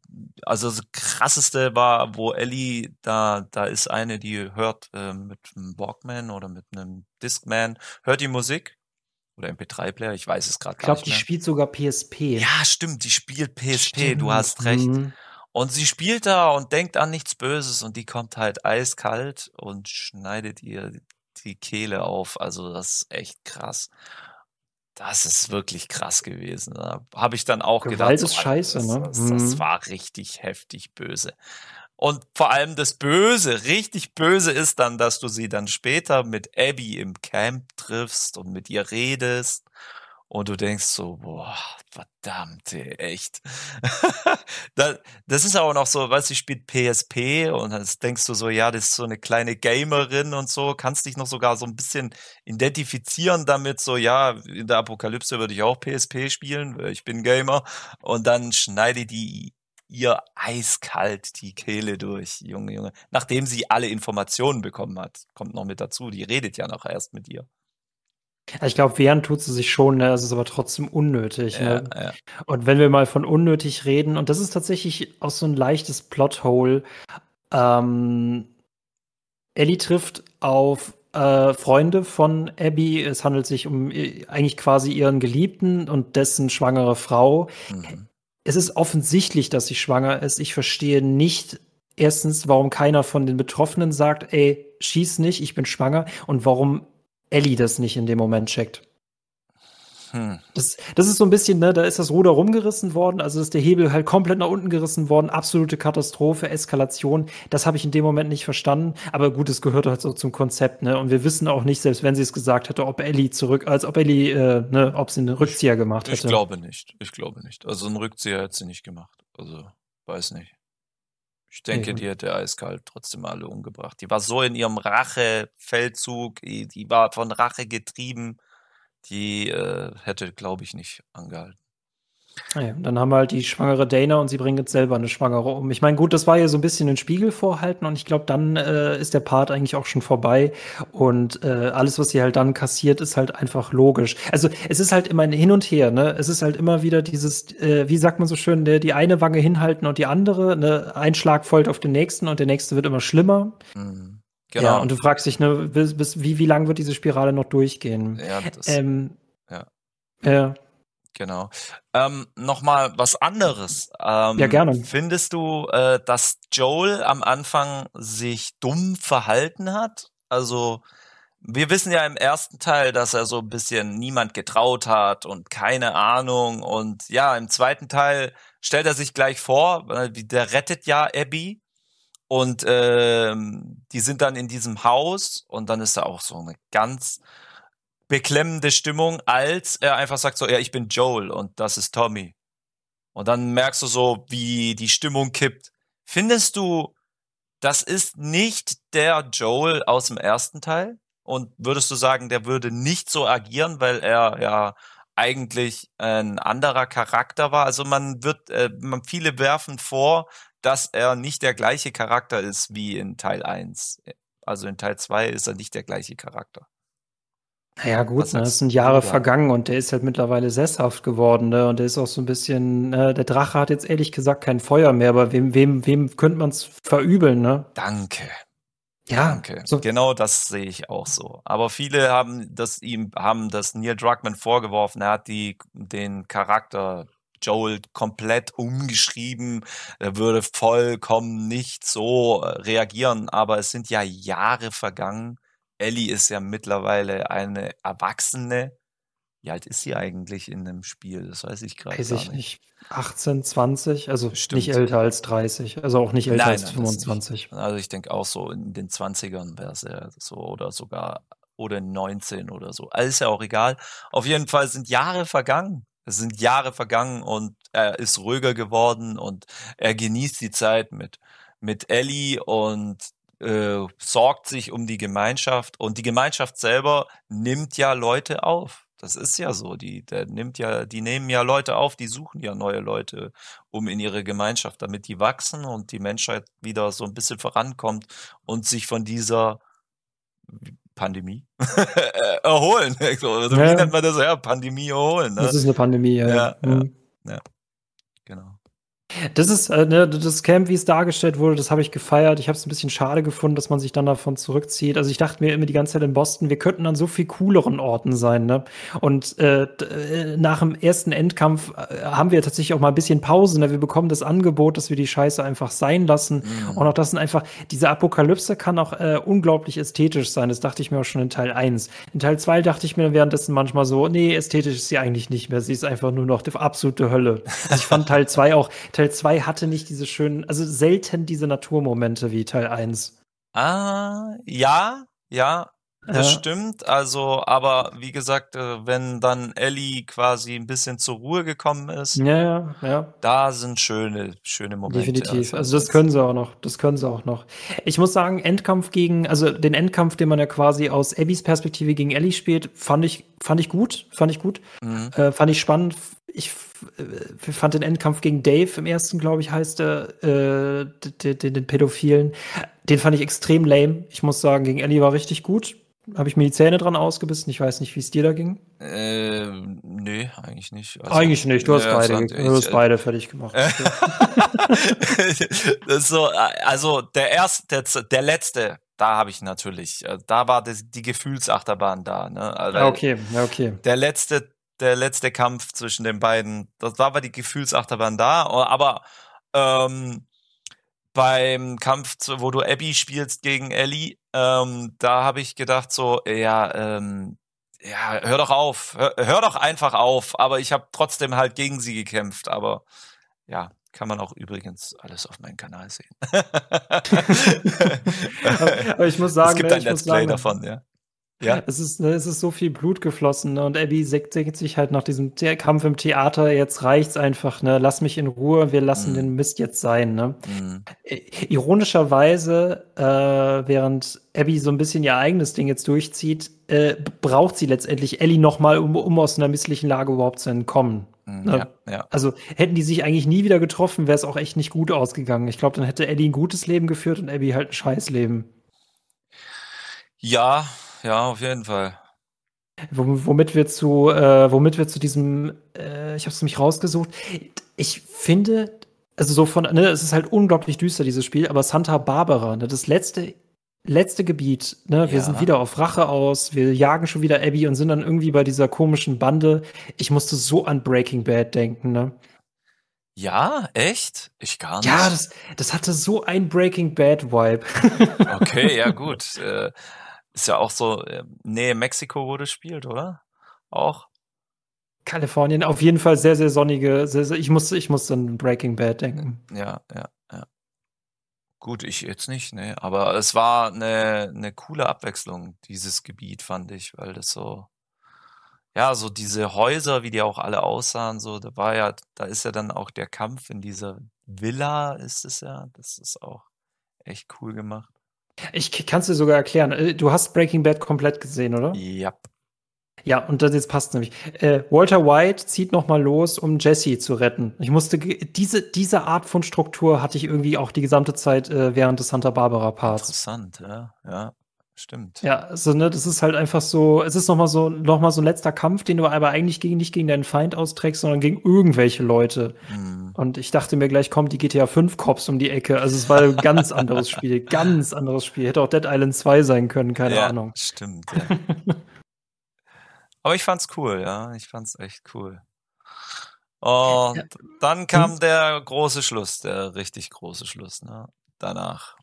also das krasseste war, wo Ellie, da, da ist eine, die hört äh, mit einem Walkman oder mit einem Discman, hört die Musik oder MP3-Player, ich weiß es gerade gar nicht. Ich glaube, die spielt sogar PSP. Ja, stimmt, die spielt PSP, stimmt. du hast recht. Mhm. Und sie spielt da und denkt an nichts Böses und die kommt halt eiskalt und schneidet ihr die Kehle auf. Also das ist echt krass. Das ist wirklich krass gewesen. Da habe ich dann auch Gewalt gedacht, ist so, scheiße, das, ne? Das, das mhm. war richtig heftig böse. Und vor allem das Böse, richtig Böse ist dann, dass du sie dann später mit Abby im Camp triffst und mit ihr redest und du denkst so, boah, verdammt, echt. das ist aber noch so, weißt du, sie spielt PSP und dann denkst du so, ja, das ist so eine kleine Gamerin und so, kannst dich noch sogar so ein bisschen identifizieren damit, so, ja, in der Apokalypse würde ich auch PSP spielen, ich bin Gamer und dann schneide die ihr eiskalt die Kehle durch, Junge, Junge. Nachdem sie alle Informationen bekommen hat, kommt noch mit dazu, die redet ja noch erst mit ihr. Ich glaube, wehren tut sie sich schon, ne? es ist aber trotzdem unnötig. Ja, ne? ja. Und wenn wir mal von unnötig reden, und das ist tatsächlich auch so ein leichtes Plothole, ähm, Ellie trifft auf äh, Freunde von Abby. Es handelt sich um äh, eigentlich quasi ihren Geliebten und dessen schwangere Frau. Mhm. Es ist offensichtlich, dass sie schwanger ist. Ich verstehe nicht, erstens, warum keiner von den Betroffenen sagt, ey, schieß nicht, ich bin schwanger. Und warum Ellie das nicht in dem Moment checkt. Hm. Das, das ist so ein bisschen, ne, da ist das Ruder rumgerissen worden, also ist der Hebel halt komplett nach unten gerissen worden, absolute Katastrophe, Eskalation. Das habe ich in dem Moment nicht verstanden. Aber gut, es gehört halt so zum Konzept, ne? Und wir wissen auch nicht, selbst wenn sie es gesagt hätte, ob Ellie zurück, als ob Ellie, äh, ne, ob sie einen Rückzieher gemacht hätte. Ich glaube nicht. Ich glaube nicht. Also einen Rückzieher hätte sie nicht gemacht. Also, weiß nicht. Ich denke, die hätte eiskalt trotzdem alle umgebracht. Die war so in ihrem Rachefeldzug, die war von Rache getrieben, die äh, hätte, glaube ich, nicht angehalten. Ja, dann haben wir halt die schwangere Dana und sie bringen jetzt selber eine Schwangere um. Ich meine, gut, das war ja so ein bisschen ein Spiegel vorhalten und ich glaube, dann äh, ist der Part eigentlich auch schon vorbei und äh, alles, was sie halt dann kassiert, ist halt einfach logisch. Also es ist halt immer ein Hin und Her, ne? Es ist halt immer wieder dieses, äh, wie sagt man so schön, der, die eine Wange hinhalten und die andere, ne? Ein Schlag folgt auf den nächsten und der nächste wird immer schlimmer. Mhm. Genau. Ja, und du fragst dich, ne, bis, bis wie, wie lang wird diese Spirale noch durchgehen? Ja, das, ähm, ja. ja. Genau. Ähm, Nochmal was anderes. Ähm, ja, gerne. Findest du, äh, dass Joel am Anfang sich dumm verhalten hat? Also, wir wissen ja im ersten Teil, dass er so ein bisschen niemand getraut hat und keine Ahnung. Und ja, im zweiten Teil stellt er sich gleich vor, der rettet ja Abby. Und äh, die sind dann in diesem Haus und dann ist da auch so eine ganz beklemmende Stimmung, als er einfach sagt so, ja, ich bin Joel und das ist Tommy. Und dann merkst du so, wie die Stimmung kippt. Findest du, das ist nicht der Joel aus dem ersten Teil? Und würdest du sagen, der würde nicht so agieren, weil er ja eigentlich ein anderer Charakter war? Also man wird, äh, man, viele werfen vor, dass er nicht der gleiche Charakter ist wie in Teil 1. Also in Teil 2 ist er nicht der gleiche Charakter. Ja gut, ne, es sind Jahre Bruder. vergangen und der ist halt mittlerweile sesshaft geworden, ne? Und der ist auch so ein bisschen, äh, der Drache hat jetzt ehrlich gesagt kein Feuer mehr, aber wem, wem, wem könnte man es verübeln, ne? Danke. Ja, Danke. So. Genau das sehe ich auch so. Aber viele haben das ihm, haben das Neil Druckmann vorgeworfen. Er hat die, den Charakter Joel komplett umgeschrieben. Er würde vollkommen nicht so äh, reagieren. Aber es sind ja Jahre vergangen. Ellie ist ja mittlerweile eine Erwachsene. Wie alt ist sie eigentlich in dem Spiel? Das weiß ich gerade Weiß ich nicht. 18, 20, also Stimmt. nicht älter als 30, also auch nicht älter nein, als nein, 25. Also ich denke auch so in den 20ern wäre es ja so oder sogar oder 19 oder so. Ist ja auch egal. Auf jeden Fall sind Jahre vergangen. Es sind Jahre vergangen und er ist ruhiger geworden und er genießt die Zeit mit mit Ellie und äh, sorgt sich um die Gemeinschaft und die Gemeinschaft selber nimmt ja Leute auf. Das ist ja so, die, der nimmt ja, die nehmen ja Leute auf, die suchen ja neue Leute um in ihre Gemeinschaft, damit die wachsen und die Menschheit wieder so ein bisschen vorankommt und sich von dieser Pandemie erholen. Also, ja. Wie nennt man das? Ja, Pandemie erholen. Ne? Das ist eine Pandemie, ja. ja, mhm. ja. Genau. Das ist, äh, ne, das Camp, wie es dargestellt wurde, das habe ich gefeiert. Ich habe es ein bisschen schade gefunden, dass man sich dann davon zurückzieht. Also ich dachte mir immer die ganze Zeit in Boston, wir könnten an so viel cooleren Orten sein, ne? Und äh, äh, nach dem ersten Endkampf äh, haben wir tatsächlich auch mal ein bisschen Pause, ne? Wir bekommen das Angebot, dass wir die Scheiße einfach sein lassen. Mhm. Und auch das sind einfach, diese Apokalypse kann auch äh, unglaublich ästhetisch sein. Das dachte ich mir auch schon in Teil 1. In Teil 2 dachte ich mir währenddessen manchmal so, nee, ästhetisch ist sie eigentlich nicht mehr. Sie ist einfach nur noch die absolute Hölle. Also ich fand Teil 2 auch, Teil 2 hatte nicht diese schönen, also selten diese Naturmomente wie Teil 1. Ah, ja, ja, das ja. stimmt. Also, aber wie gesagt, äh, wenn dann Ellie quasi ein bisschen zur Ruhe gekommen ist, ja, ja, ja. da sind schöne, schöne Momente. Definitiv. Also, also das können sie auch noch. Das können sie auch noch. Ich muss sagen, Endkampf gegen, also den Endkampf, den man ja quasi aus Abbys Perspektive gegen Ellie spielt, fand ich, fand ich gut. Fand ich gut. Mhm. Äh, fand ich spannend. Ich äh, fand den Endkampf gegen Dave im ersten, glaube ich, heißt er, äh, den, den, den Pädophilen. Den fand ich extrem lame. Ich muss sagen, gegen Ellie war richtig gut habe ich mir die Zähne dran ausgebissen. Ich weiß nicht, wie es dir da ging. Äh, nee, eigentlich nicht. Also, eigentlich nicht. Du hast ja, beide, du hast beide fertig gemacht. so, also der erste, der, der letzte, da habe ich natürlich, äh, da war das, die Gefühlsachterbahn da. Ne? Also, okay, okay. Der letzte, der letzte Kampf zwischen den beiden, das da war die Gefühlsachterbahn da, aber ähm, beim Kampf, wo du Abby spielst gegen Ellie, ähm, da habe ich gedacht so, ja, ähm, ja, hör doch auf, hör, hör doch einfach auf. Aber ich habe trotzdem halt gegen sie gekämpft. Aber ja, kann man auch übrigens alles auf meinem Kanal sehen. aber ich muss sagen, es gibt ein Let's Play davon, ja. Ja. Es ist, ne, es ist so viel Blut geflossen ne? und Abby denkt sich halt nach diesem Kampf im Theater, jetzt reicht's einfach, ne? Lass mich in Ruhe, wir lassen mm. den Mist jetzt sein, ne? Mm. Ironischerweise, äh, während Abby so ein bisschen ihr eigenes Ding jetzt durchzieht, äh, braucht sie letztendlich Ellie nochmal, um, um aus einer misslichen Lage überhaupt zu entkommen. Mhm, ne? ja, ja. Also hätten die sich eigentlich nie wieder getroffen, wäre es auch echt nicht gut ausgegangen. Ich glaube, dann hätte Eddie ein gutes Leben geführt und Abby halt ein Scheißleben. Ja, ja, auf jeden Fall. Womit wir zu, äh, womit wir zu diesem, äh, ich habe es nämlich rausgesucht. Ich finde, also so von, ne, es ist halt unglaublich düster, dieses Spiel, aber Santa Barbara, ne, das letzte, letzte Gebiet, ne, wir ja. sind wieder auf Rache aus, wir jagen schon wieder Abby und sind dann irgendwie bei dieser komischen Bande. Ich musste so an Breaking Bad denken, ne? Ja, echt? Ich gar nicht. Ja, das, das hatte so ein Breaking Bad Vibe. okay, ja gut. Äh, ist ja auch so, äh, Nähe Mexiko, wo das spielt, oder? Auch? Kalifornien, auf jeden Fall sehr, sehr sonnige. Sehr, sehr, ich musste, ich musste an Breaking Bad denken. Ja, ja, ja. Gut, ich jetzt nicht, ne. Aber es war eine, eine coole Abwechslung, dieses Gebiet, fand ich, weil das so, ja, so diese Häuser, wie die auch alle aussahen, so, da war ja, da ist ja dann auch der Kampf in dieser Villa, ist es ja. Das ist auch echt cool gemacht. Ich kann es dir sogar erklären. Äh, du hast Breaking Bad komplett gesehen, oder? Ja. Ja, und das jetzt passt nämlich. Äh, Walter White zieht noch mal los, um Jesse zu retten. Ich musste diese diese Art von Struktur hatte ich irgendwie auch die gesamte Zeit äh, während des Santa Barbara Parts. Interessant, ja, ja. Stimmt. Ja, also ne, das ist halt einfach so, es ist nochmal so, noch mal so ein letzter Kampf, den du aber eigentlich gegen, nicht gegen deinen Feind austrägst, sondern gegen irgendwelche Leute. Mhm. Und ich dachte mir gleich, kommt die GTA 5 Cops um die Ecke. Also es war ein ganz anderes Spiel, ganz anderes Spiel. Hätte auch Dead Island 2 sein können, keine ja, Ahnung. Stimmt. Ja. aber ich fand's cool, ja. Ich fand's echt cool. Und ja. dann kam der große Schluss, der richtig große Schluss, ne? Danach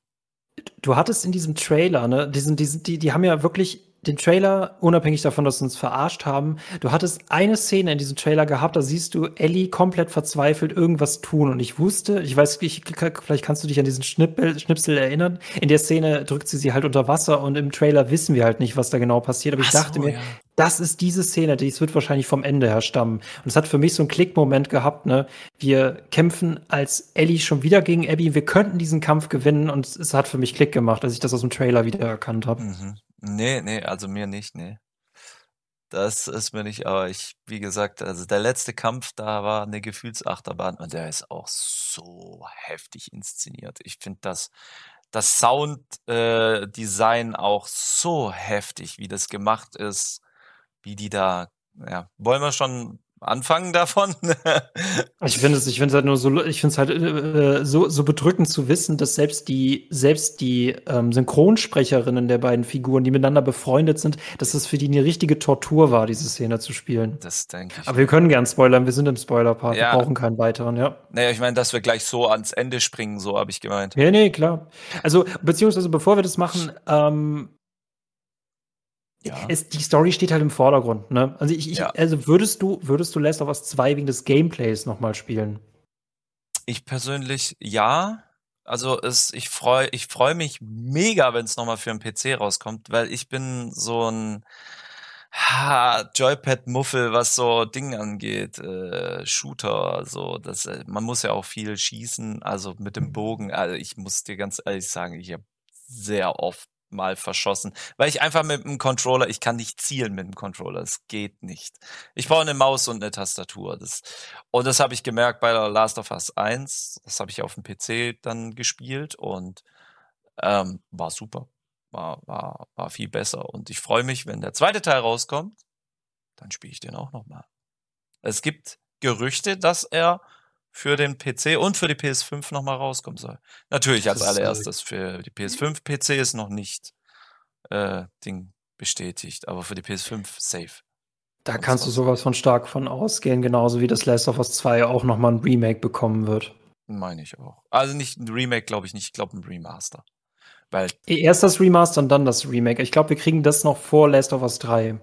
du hattest in diesem Trailer, ne, diesen, diesen, die, die haben ja wirklich den Trailer, unabhängig davon, dass sie uns verarscht haben, du hattest eine Szene in diesem Trailer gehabt, da siehst du Ellie komplett verzweifelt irgendwas tun. Und ich wusste, ich weiß, ich, vielleicht kannst du dich an diesen Schnippel, Schnipsel erinnern. In der Szene drückt sie sie halt unter Wasser und im Trailer wissen wir halt nicht, was da genau passiert. Aber ich so, dachte mir, ja. Das ist diese Szene, die wird wahrscheinlich vom Ende her stammen. Und es hat für mich so einen Klickmoment gehabt, ne? Wir kämpfen als Ellie schon wieder gegen Abby. Wir könnten diesen Kampf gewinnen und es hat für mich Klick gemacht, als ich das aus dem Trailer wieder erkannt habe. Mhm. Nee, nee, also mir nicht, nee. Das ist mir nicht, aber ich, wie gesagt, also der letzte Kampf, da war eine Gefühlsachterbahn und der ist auch so heftig inszeniert. Ich finde das, das Sounddesign äh, auch so heftig, wie das gemacht ist, wie die da, ja, wollen wir schon anfangen davon. ich finde es, ich finde es halt nur so, ich finde es halt äh, so, so bedrückend zu wissen, dass selbst die, selbst die ähm, Synchronsprecherinnen der beiden Figuren, die miteinander befreundet sind, dass das für die eine richtige Tortur war, diese Szene zu spielen. Das denke ich. Aber wir können gern spoilern, wir sind im Spoiler-Part, ja. wir brauchen keinen weiteren, ja. Naja, ich meine, dass wir gleich so ans Ende springen, so habe ich gemeint. Ja, nee, klar. Also, beziehungsweise bevor wir das machen, ähm, ja. Es, die Story steht halt im Vordergrund, ne? Also ich, ich ja. also würdest du, würdest du Last of Us 2 wegen des Gameplays nochmal spielen? Ich persönlich ja. Also es, ich freue ich freu mich mega, wenn es nochmal für einen PC rauskommt, weil ich bin so ein Joypad-Muffel, was so Dinge angeht, äh, Shooter, so das, äh, man muss ja auch viel schießen, also mit dem Bogen. Also ich muss dir ganz ehrlich sagen, ich habe sehr oft mal verschossen, weil ich einfach mit dem Controller, ich kann nicht zielen mit dem Controller, es geht nicht. Ich brauche eine Maus und eine Tastatur. Das, und das habe ich gemerkt bei Last of Us 1, das habe ich auf dem PC dann gespielt und ähm, war super, war, war, war viel besser. Und ich freue mich, wenn der zweite Teil rauskommt, dann spiele ich den auch nochmal. Es gibt Gerüchte, dass er für den PC und für die PS5 nochmal rauskommen soll. Natürlich als allererstes für die PS5. PC ist noch nicht äh, Ding bestätigt, aber für die PS5 safe. Da kannst du sowas von stark von ausgehen, genauso wie das Last of Us 2 auch nochmal ein Remake bekommen wird. Meine ich auch. Also nicht ein Remake, glaube ich nicht, ich glaube ein Remaster. Weil Erst das Remaster und dann das Remake. Ich glaube, wir kriegen das noch vor Last of Us 3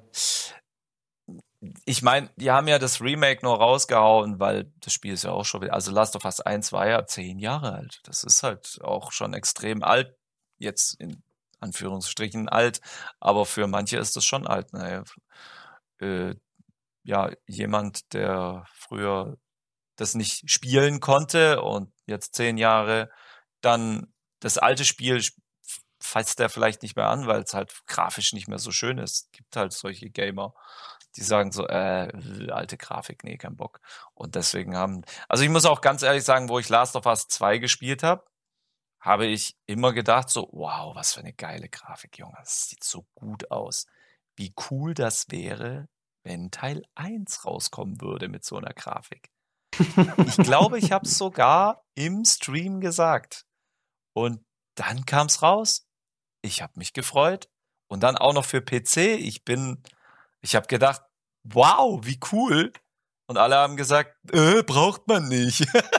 ich meine, die haben ja das Remake nur rausgehauen, weil das Spiel ist ja auch schon, also Last of Us 1 war ja zehn Jahre alt. Das ist halt auch schon extrem alt, jetzt in Anführungsstrichen alt, aber für manche ist das schon alt. Naja, äh, ja, jemand, der früher das nicht spielen konnte und jetzt zehn Jahre dann das alte Spiel fasst der vielleicht nicht mehr an, weil es halt grafisch nicht mehr so schön ist. Gibt halt solche Gamer die sagen so, äh, alte Grafik, nee, kein Bock. Und deswegen haben, also ich muss auch ganz ehrlich sagen, wo ich Last of Us 2 gespielt habe, habe ich immer gedacht so, wow, was für eine geile Grafik, Junge, das sieht so gut aus. Wie cool das wäre, wenn Teil 1 rauskommen würde mit so einer Grafik. Ich glaube, ich habe es sogar im Stream gesagt. Und dann kam es raus. Ich habe mich gefreut. Und dann auch noch für PC. Ich bin, ich habe gedacht, wow, wie cool. Und alle haben gesagt, äh, braucht man nicht.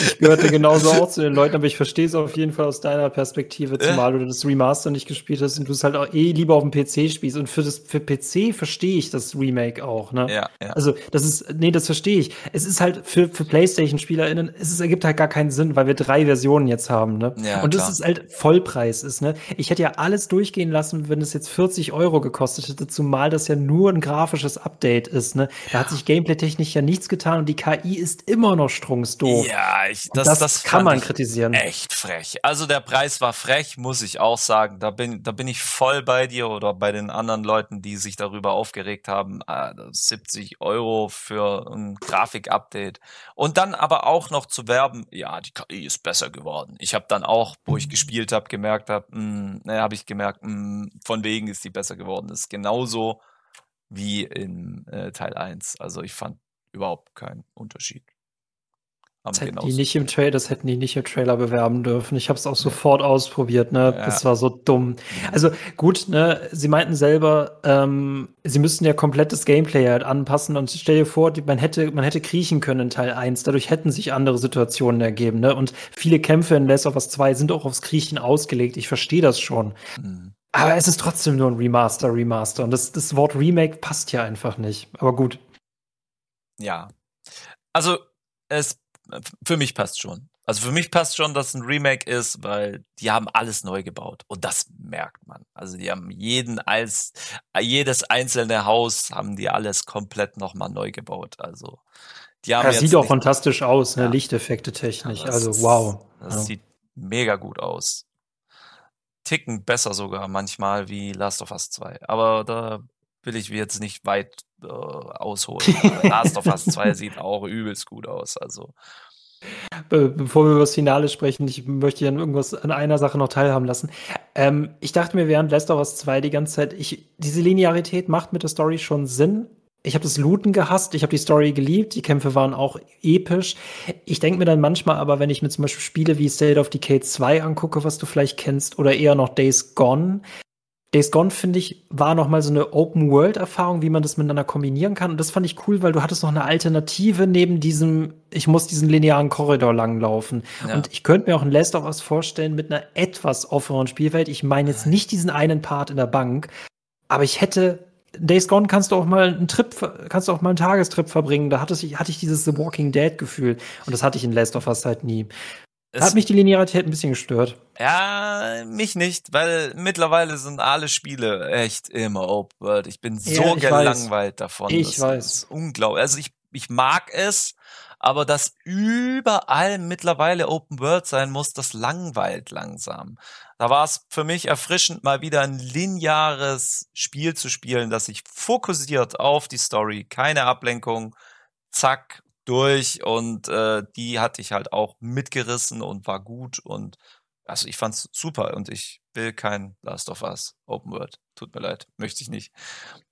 ich gehörte genauso auch zu den Leuten, aber ich verstehe es auf jeden Fall aus deiner Perspektive, zumal du das Remaster nicht gespielt hast und du es halt auch eh lieber auf dem PC spielst. Und für das für PC verstehe ich das Remake auch, ne? Ja, ja. Also, das ist, nee, das verstehe ich. Es ist halt für, für PlayStation-SpielerInnen, es ist, ergibt halt gar keinen Sinn, weil wir drei Versionen jetzt haben, ne? Ja, und das klar. ist halt Vollpreis ist, ne? Ich hätte ja alles durchgehen lassen, wenn es jetzt 40 Euro gekostet hätte, zumal das ja nur ein grafisches Update ist, ne? Da hat sich gameplay-technisch ja nichts getan und die KI ist immer noch strungsdoof. Ja, ich, Und das, das, kann man kritisieren. Echt frech. Also der Preis war frech, muss ich auch sagen. Da bin, da bin ich voll bei dir oder bei den anderen Leuten, die sich darüber aufgeregt haben. Ah, 70 Euro für ein Grafik-Update. Und dann aber auch noch zu werben, ja, die KI ist besser geworden. Ich habe dann auch, wo ich gespielt habe, gemerkt habe, ne, habe ich gemerkt, mh, von wegen ist die besser geworden. Das ist genauso wie in äh, Teil 1. Also ich fand überhaupt keinen Unterschied. Das hätten genauso- die nicht im Trailer, das hätten die nicht im Trailer bewerben dürfen. Ich habe es auch sofort ausprobiert, ne? Ja. Das war so dumm. Also gut, ne? Sie meinten selber, ähm, sie müssten ja komplett das Gameplay halt anpassen und stell dir vor, man hätte, man hätte kriechen können in Teil 1. Dadurch hätten sich andere Situationen ergeben, ne? Und viele Kämpfe in Last of Us 2 sind auch aufs Kriechen ausgelegt. Ich verstehe das schon. Mhm. Aber es ist trotzdem nur ein Remaster, Remaster. Und das, das Wort Remake passt ja einfach nicht. Aber gut. Ja. Also, es, für mich passt schon. Also für mich passt schon, dass ein Remake ist, weil die haben alles neu gebaut. Und das merkt man. Also die haben jeden als, jedes einzelne Haus haben die alles komplett nochmal neu gebaut. Also, die haben Das sieht auch fantastisch aus, ne? Ja. Lichteffekte technisch. Das also wow. Das Ja. sieht mega gut aus. Ticken besser sogar manchmal wie Last of Us 2. Aber da will ich jetzt nicht weit äh, ausholen. Last of Us 2 sieht auch übelst gut aus. Also, Be bevor wir über das Finale sprechen, ich möchte an irgendwas an einer Sache noch teilhaben lassen. Ähm, ich dachte mir während Last of Us 2 die ganze Zeit, ich, diese Linearität macht mit der Story schon Sinn. Ich habe das Looten gehasst, ich habe die Story geliebt, die Kämpfe waren auch episch. Ich denke mir dann manchmal aber, wenn ich mir zum Beispiel Spiele wie State of Decay 2 angucke, was du vielleicht kennst, oder eher noch Days Gone, Days Gone, finde ich, war noch mal so eine Open-World-Erfahrung, wie man das miteinander kombinieren kann. Und das fand ich cool, weil du hattest noch eine Alternative neben diesem, ich muss diesen linearen Korridor langlaufen. Ja. Und ich könnte mir auch ein Last of Us vorstellen mit einer etwas offeneren Spielwelt. Ich meine jetzt nicht diesen einen Part in der Bank, aber ich hätte Days Gone kannst du auch mal einen Trip, kannst du auch mal einen Tagestrip verbringen. Da hatte ich, hatte ich dieses The Walking Dead Gefühl. Und das hatte ich in Last of Us halt nie. Es, hat mich die Linearität ein bisschen gestört. ja, mich nicht, weil mittlerweile sind alle Spiele echt immer Open World. Ich bin so Ja, ich weiß. gelangweilt davon. Ich das weiß. ist unglaublich. Also ich, ich mag es, aber dass überall mittlerweile Open World sein muss, das langweilt langsam. Da war es für mich erfrischend, mal wieder ein lineares Spiel zu spielen, das sich fokussiert auf die Story, keine Ablenkung, zack, durch und äh, die hatte ich halt auch mitgerissen und war gut und also ich fand's super und ich will kein Last of Us Open World. Tut mir leid, möchte ich nicht.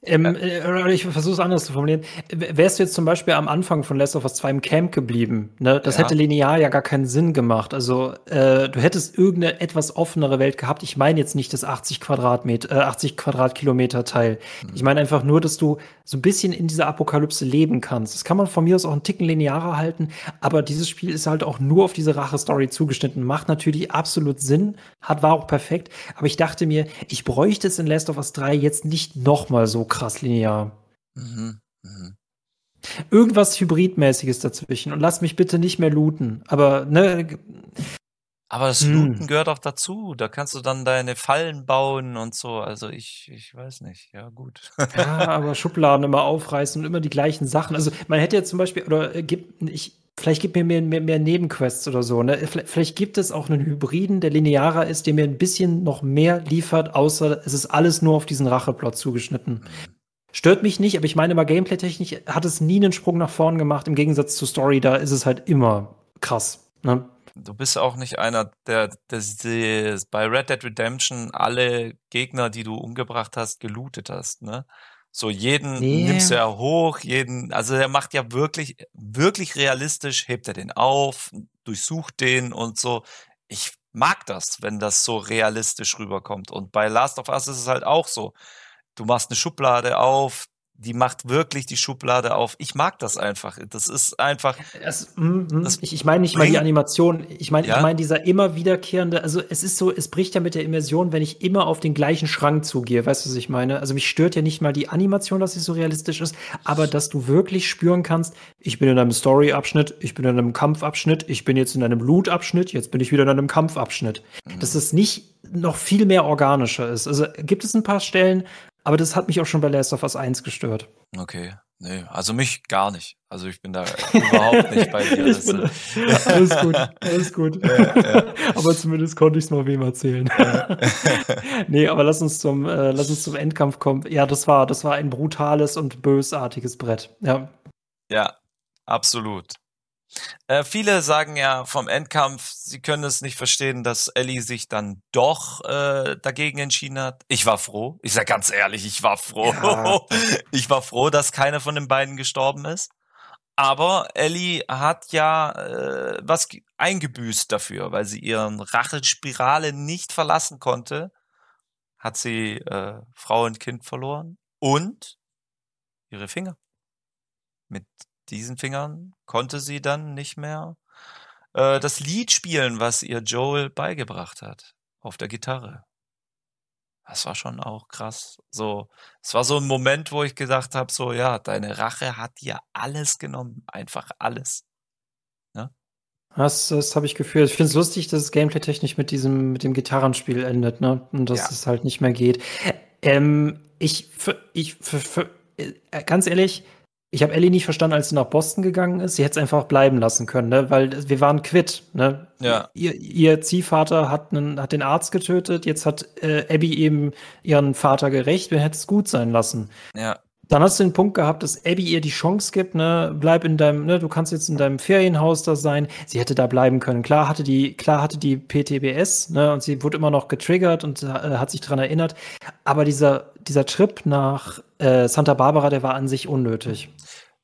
Ähm, äh, ich versuche es anders zu formulieren. Wärst du jetzt zum Beispiel am Anfang von Last of Us 2 im Camp geblieben, ne? Das Ja. hätte linear ja gar keinen Sinn gemacht. Also äh, du hättest irgendeine etwas offenere Welt gehabt. Ich meine jetzt nicht das 80 Quadratmeter, äh, 80 Quadratkilometer Teil. Mhm. Ich meine einfach nur, dass du so ein bisschen in dieser Apokalypse leben kannst. Das kann man von mir aus auch einen Ticken linearer halten, aber dieses Spiel ist halt auch nur auf diese Rache-Story zugeschnitten. Macht natürlich absolut Sinn, hat war auch perfekt. Aber ich dachte mir, ich bräuchte es in Last of Us 3 jetzt nicht noch mal so krass linear. Mhm. Mhm. Irgendwas Hybridmäßiges dazwischen. Und lass mich bitte nicht mehr looten. Aber, ne, Aber das Hm. Looten gehört auch dazu. Da kannst du dann deine Fallen bauen und so. Also ich, ich weiß nicht. Ja, gut. ja, aber Schubladen immer aufreißen und immer die gleichen Sachen. Also, man hätte jetzt zum Beispiel, oder äh, gibt, ich, vielleicht gibt mir mehr, mehr, mehr Nebenquests oder so, ne? Vielleicht, vielleicht gibt es auch einen Hybriden, der linearer ist, der mir ein bisschen noch mehr liefert, außer es ist alles nur auf diesen Racheplot zugeschnitten. Stört mich nicht, aber ich meine mal gameplay-technisch hat es nie einen Sprung nach vorn gemacht. Im Gegensatz zu Story, da ist es halt immer krass. Ne? Du bist auch nicht einer, der, der, der bei Red Dead Redemption alle Gegner, die du umgebracht hast, gelootet hast, ne? So jeden nee. nimmst du ja hoch, jeden, also er macht ja wirklich, wirklich realistisch, hebt er den auf, durchsucht den und so. Ich mag das, wenn das so realistisch rüberkommt. Und bei Last of Us ist es halt auch so. Du machst eine Schublade auf, die macht wirklich die Schublade auf. Ich mag das einfach. Das ist einfach. Das, mm, mm, das ich, ich meine nicht mal die Animation. Ich meine, ja? ich meine dieser immer wiederkehrende. Also es ist so, es bricht ja mit der Immersion, wenn ich immer auf den gleichen Schrank zugehe. Weißt du, was ich meine? Also mich stört ja nicht mal die Animation, dass sie so realistisch ist, aber dass du wirklich spüren kannst, ich bin in einem Story-Abschnitt, ich bin in einem Kampfabschnitt, ich bin jetzt in einem Loot-Abschnitt, jetzt bin ich wieder in einem Kampfabschnitt. Mhm. Dass es nicht noch viel mehr organischer ist. Also gibt es ein paar Stellen, aber das hat mich auch schon bei Last of Us 1 gestört. Okay. Nee, also mich gar nicht. Also ich bin da überhaupt nicht bei dir. Das, bin, ja, alles gut, alles gut. Ja, ja. aber zumindest konnte ich es mal wem erzählen. nee, aber lass uns zum, äh, lass uns zum Endkampf kommen. Ja, das war, das war ein brutales und bösartiges Brett. Ja. Ja, absolut. Äh, viele sagen ja vom Endkampf, sie können es nicht verstehen, dass Ellie sich dann doch äh, dagegen entschieden hat. Ich war froh. Ich sag ganz ehrlich, ich war froh. Ja. Ich war froh, dass keiner von den beiden gestorben ist. Aber Ellie hat ja äh, was eingebüßt dafür, weil sie ihren Rachenspirale nicht verlassen konnte. Hat sie äh, Frau und Kind verloren und ihre Finger. Mit diesen Fingern konnte sie dann nicht mehr äh, das Lied spielen, was ihr Joel beigebracht hat auf der Gitarre. Das war schon auch krass. So, es war so ein Moment, wo ich gedacht habe, so ja, deine Rache hat dir alles genommen, einfach alles. Ne? Das, das habe ich gefühlt. Ich finde es lustig, dass es gameplay-technisch mit diesem, mit dem Gitarrenspiel endet, ne? Und dass ja. es halt nicht mehr geht. Ähm, ich, ich, für, für, äh, ganz ehrlich, ich habe Ellie nicht verstanden, als sie nach Boston gegangen ist. Sie hätte es einfach bleiben lassen können, ne? weil wir waren quitt. Ne? Ja. Ihr, ihr Ziehvater hat, einen, hat den Arzt getötet, jetzt hat äh, Abby eben ihren Vater gerecht, wir hätten es gut sein lassen. Ja. Dann hast du den Punkt gehabt, dass Abby ihr die Chance gibt, ne, bleib in deinem, ne, du kannst jetzt in deinem Ferienhaus da sein. Sie hätte da bleiben können. Klar hatte die, klar hatte die PTBS, ne, und sie wurde immer noch getriggert und äh, hat sich dran erinnert. Aber dieser, dieser Trip nach äh, Santa Barbara, der war an sich unnötig.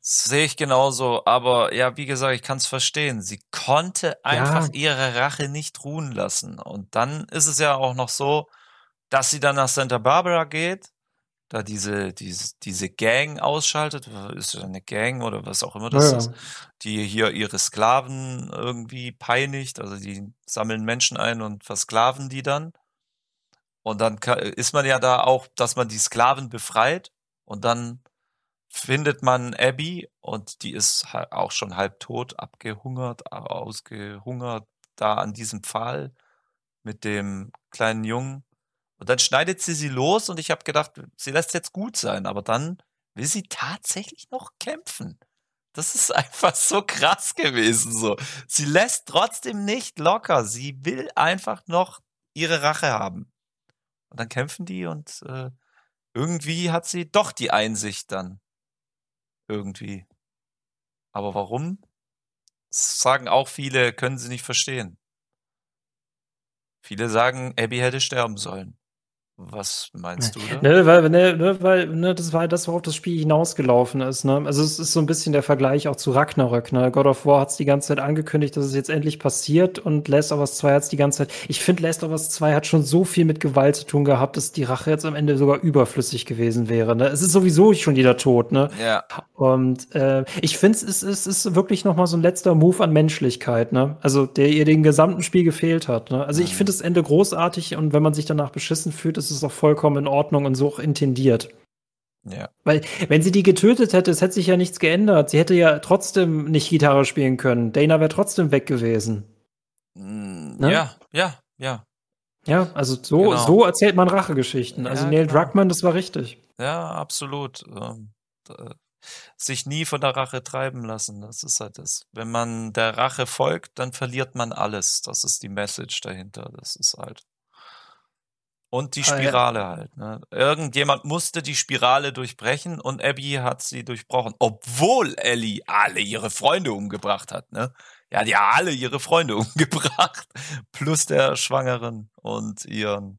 Sehe ich genauso, aber ja, wie gesagt, ich kann es verstehen. Sie konnte einfach ja. ihre Rache nicht ruhen lassen. Und dann ist es ja auch noch so, dass sie dann nach Santa Barbara geht da diese, diese, diese Gang ausschaltet, ist das eine Gang oder was auch immer das ja, ist, die hier ihre Sklaven irgendwie peinigt, also die sammeln Menschen ein und versklaven die dann. Und dann ist man ja da auch, dass man die Sklaven befreit und dann findet man Abby und die ist auch schon halb tot, abgehungert, ausgehungert da an diesem Pfahl mit dem kleinen Jungen. Und dann schneidet sie sie los und ich habe gedacht, sie lässt jetzt gut sein, aber dann will sie tatsächlich noch kämpfen. Das ist einfach so krass gewesen so. Sie lässt trotzdem nicht locker. Sie will einfach noch ihre Rache haben. Und dann kämpfen die und äh, irgendwie hat sie doch die Einsicht dann. Irgendwie. Aber warum? Das sagen auch viele, können sie nicht verstehen. Viele sagen, Abby hätte sterben sollen. Was meinst du da? Ne, weil, ne, ne, weil ne, das war das, worauf das Spiel hinausgelaufen ist. Ne? Also es ist so ein bisschen der Vergleich auch zu Ragnarök. Ne? God of War hat es die ganze Zeit angekündigt, dass es jetzt endlich passiert und Last of Us 2 hat es die ganze Zeit. Ich finde, Last of Us 2 hat schon so viel mit Gewalt zu tun gehabt, dass die Rache jetzt am Ende sogar überflüssig gewesen wäre. Ne? Es ist sowieso schon jeder tot. Ne? Ja. Und äh, ich finde, es, es ist wirklich noch mal so ein letzter Move an Menschlichkeit. Ne? Also der ihr den gesamten Spiel gefehlt hat. Ne? Also ich mhm. finde das Ende großartig und wenn man sich danach beschissen fühlt, ist ist es auch vollkommen in Ordnung und so auch intendiert. Ja. Weil, wenn sie die getötet hätte, es hätte sich ja nichts geändert. Sie hätte ja trotzdem nicht Gitarre spielen können. Dana wäre trotzdem weg gewesen. Mm, ne? Ja, ja, ja. Ja, also so, genau. so erzählt man Rachegeschichten. Also ja, Neil genau. Druckmann, das war richtig. Ja, absolut. Ähm, sich nie von der Rache treiben lassen. Das ist halt das. Wenn man der Rache folgt, dann verliert man alles. Das ist die Message dahinter. Das ist halt. Und die Spirale ah, ja. halt. Ne? Irgendjemand musste die Spirale durchbrechen und Abby hat sie durchbrochen. Obwohl Ellie alle ihre Freunde umgebracht hat. Ne? Ja, die hat alle ihre Freunde umgebracht. Plus der Schwangeren und ihren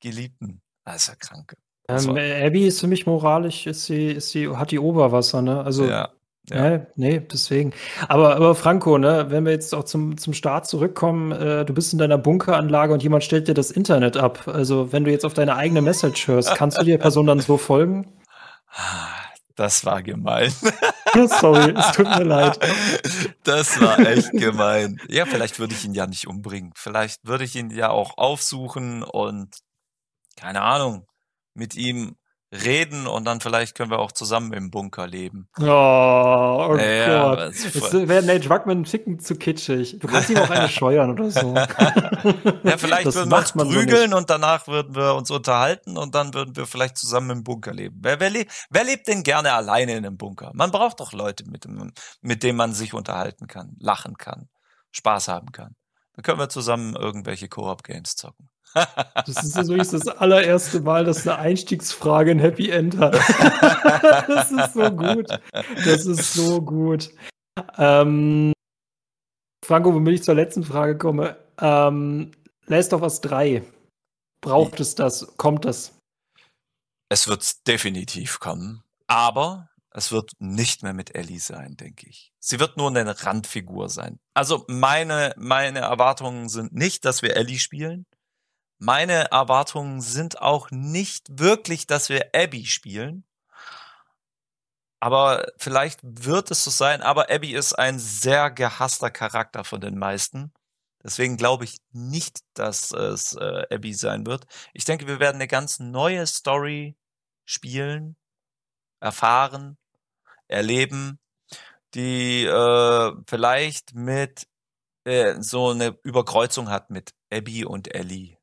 Geliebten. Das ist ja kranke. Ähm, Abby ist für mich moralisch, ist sie, ist sie, hat die Oberwasser, ne? Also ja. Ja. ja. nee, deswegen. Aber, aber Franco, ne, wenn wir jetzt auch zum, zum Start zurückkommen, äh, du bist in deiner Bunkeranlage und jemand stellt dir das Internet ab. Also, wenn du jetzt auf deine eigene Message hörst, kannst du der Person dann so folgen? Das war gemein. Sorry, es tut mir leid. Das war echt gemein. Ja, vielleicht würde ich ihn ja nicht umbringen. Vielleicht würde ich ihn ja auch aufsuchen und keine Ahnung, mit ihm reden und dann vielleicht können wir auch zusammen im Bunker leben. Oh, oh ja, Gott. Jetzt wäre Nate Druckmann ein Ticken zu kitschig. Du kannst ihm auch eine scheuern oder so. ja, vielleicht das würden wir uns prügeln so und danach würden wir uns unterhalten und dann würden wir vielleicht zusammen im Bunker leben. Wer, wer, lebt, wer lebt denn gerne alleine in einem Bunker? Man braucht doch Leute, mit, dem, mit denen man sich unterhalten kann, lachen kann, Spaß haben kann. Dann können wir zusammen irgendwelche Koop-Games zocken. Das ist übrigens das allererste Mal, dass eine Einstiegsfrage ein Happy End hat. das ist so gut. Das ist so gut. Ähm, Franco, womit ich zur letzten Frage komme. Ähm, Last of Us 3. Braucht es das? Kommt das? Es wird definitiv kommen. Aber es wird nicht mehr mit Ellie sein, denke ich. Sie wird nur eine Randfigur sein. Also meine, meine Erwartungen sind nicht, dass wir Ellie spielen meine Erwartungen sind auch nicht wirklich, dass wir Abby spielen. Aber vielleicht wird es so sein. Aber Abby ist ein sehr gehasster Charakter von den meisten. Deswegen glaube ich nicht, dass es äh, Abby sein wird. Ich denke, wir werden eine ganz neue Story spielen, erfahren, erleben, die äh, vielleicht mit äh, so eine Überkreuzung hat mit Abby und Ellie.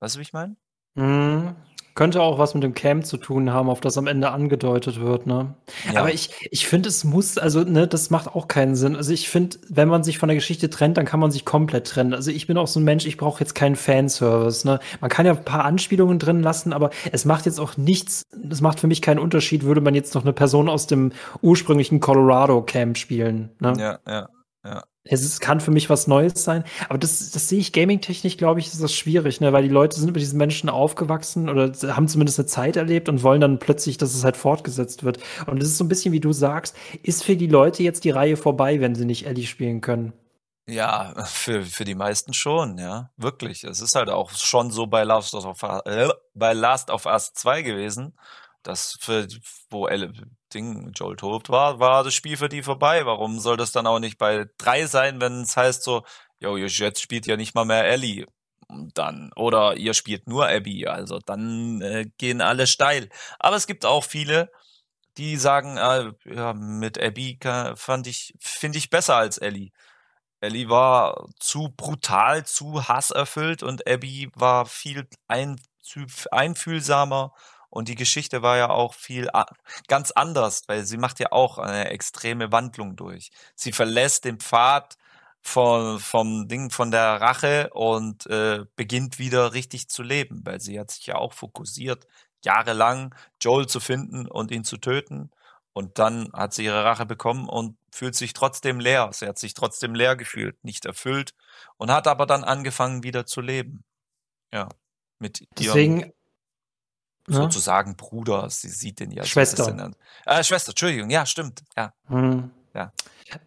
Weißt du, wie ich meine? Mhm. Könnte auch was mit dem Camp zu tun haben, auf das am Ende angedeutet wird, ne? Ja. Aber ich, ich finde, es muss, also, ne, das macht auch keinen Sinn. Also ich finde, wenn man sich von der Geschichte trennt, dann kann man sich komplett trennen. Also ich bin auch so ein Mensch, ich brauche jetzt keinen Fanservice, ne? Man kann ja ein paar Anspielungen drin lassen, aber es macht jetzt auch nichts, es macht für mich keinen Unterschied, würde man jetzt noch eine Person aus dem ursprünglichen Colorado Camp spielen, ne? Ja, ja, ja es ist, kann für mich was Neues sein. Aber das, das sehe ich gaming-technisch, glaube ich, ist das schwierig, ne? weil die Leute sind mit diesen Menschen aufgewachsen oder haben zumindest eine Zeit erlebt und wollen dann plötzlich, dass es halt fortgesetzt wird. Und es ist so ein bisschen, wie du sagst, ist für die Leute jetzt die Reihe vorbei, wenn sie nicht Ellie spielen können. Ja, für, für die meisten schon, ja. Wirklich. Es ist halt auch schon so bei Last of, äh, bei Last of Us 2 gewesen, dass für, wo Ding Joel tot war, war das Spiel für die vorbei. Warum soll das dann auch nicht bei drei sein, wenn es heißt so, yo, jetzt spielt ja nicht mal mehr Ellie. Dann, oder ihr spielt nur Abby, also dann äh, gehen alle steil. Aber es gibt auch viele, die sagen, äh, ja, mit Abby fand ich, finde ich besser als Ellie. Ellie war zu brutal, zu hasserfüllt und Abby war viel ein, einfühlsamer und die Geschichte war ja auch viel ganz anders, weil sie macht ja auch eine extreme Wandlung durch. Sie verlässt den Pfad von, vom Ding von der Rache und äh, beginnt wieder richtig zu leben, weil sie hat sich ja auch fokussiert, jahrelang Joel zu finden und ihn zu töten. Und dann hat sie ihre Rache bekommen und fühlt sich trotzdem leer. Sie hat sich trotzdem leer gefühlt, nicht erfüllt und hat aber dann angefangen wieder zu leben. Ja. Mit Deswegen sozusagen Bruder. Sie sieht den ja. Schwester. So äh, Schwester, Entschuldigung, ja, stimmt. Ja. Hm. Ja.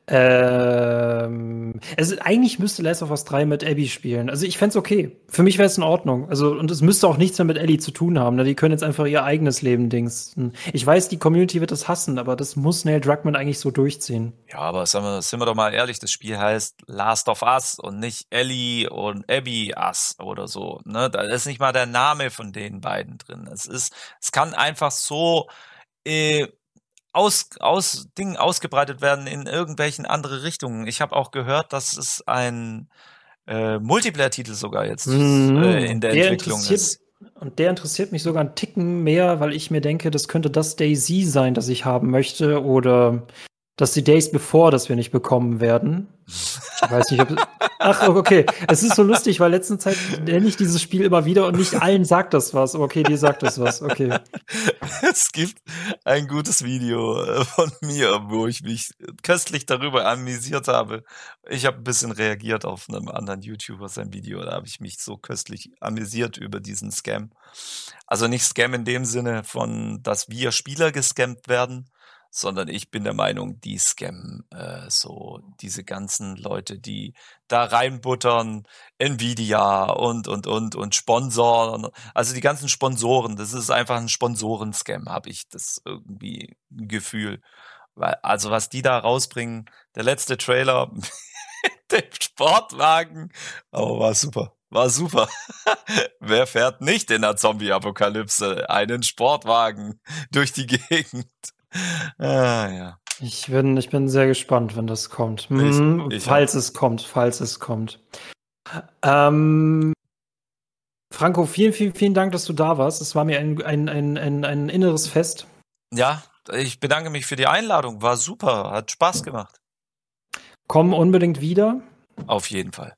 Ähm, also eigentlich müsste Last of Us 3 mit Abby spielen. Also ich fände es okay. Für mich wäre es in Ordnung. Also, und es müsste auch nichts mehr mit Ellie zu tun haben. Ne? Die können jetzt einfach ihr eigenes Leben dingsen. Ich weiß, die Community wird das hassen, aber das muss Neil Druckmann eigentlich so durchziehen. Ja, aber sagen wir, sind wir doch mal ehrlich, das Spiel heißt Last of Us und nicht Ellie und Abby Us oder so. Ne? Da ist nicht mal der Name von den beiden drin. Es ist, es kann einfach so äh, aus, aus Dingen ausgebreitet werden in irgendwelchen andere Richtungen. Ich habe auch gehört, dass es ein äh, Multiplayer-Titel sogar jetzt mhm. äh, in der, der Entwicklung ist. Und der interessiert mich sogar einen Ticken mehr, weil ich mir denke, das könnte das Daisy sein, das ich haben möchte, oder Das ist die Days Before, das wir nicht bekommen werden. Ich weiß nicht, ob. Ach, okay. Es ist so lustig, weil letzten Zeit nenne ich dieses Spiel immer wieder und nicht allen sagt das was. Okay, dir sagt das was. Okay. Es gibt ein gutes Video äh, von mir, wo ich mich köstlich darüber amüsiert habe. Ich habe ein bisschen reagiert auf einem anderen YouTuber sein Video. Da habe ich mich so köstlich amüsiert über diesen Scam. Also nicht Scam in dem Sinne von, dass wir Spieler gescampt werden, sondern ich bin der Meinung, die scammen äh, so diese ganzen Leute, die da reinbuttern, Nvidia und und und und Sponsoren, also die ganzen Sponsoren, das ist einfach ein Sponsoren-Scam, habe ich das irgendwie ein Gefühl. Weil, also was die da rausbringen, der letzte Trailer mit dem Sportwagen, oh, war super. War super. Wer fährt nicht in der Zombie-Apokalypse einen Sportwagen durch die Gegend? Ah, ja. Ich bin, ich bin sehr gespannt, wenn das kommt. Hm, ich, ich falls auch. es kommt, falls es kommt. Ähm, Franco, vielen, vielen, vielen Dank, dass du da warst. Es war mir ein, ein, ein, ein, ein inneres Fest. Ja, ich bedanke mich für die Einladung. War super, hat Spaß gemacht. Komm unbedingt wieder. Auf jeden Fall.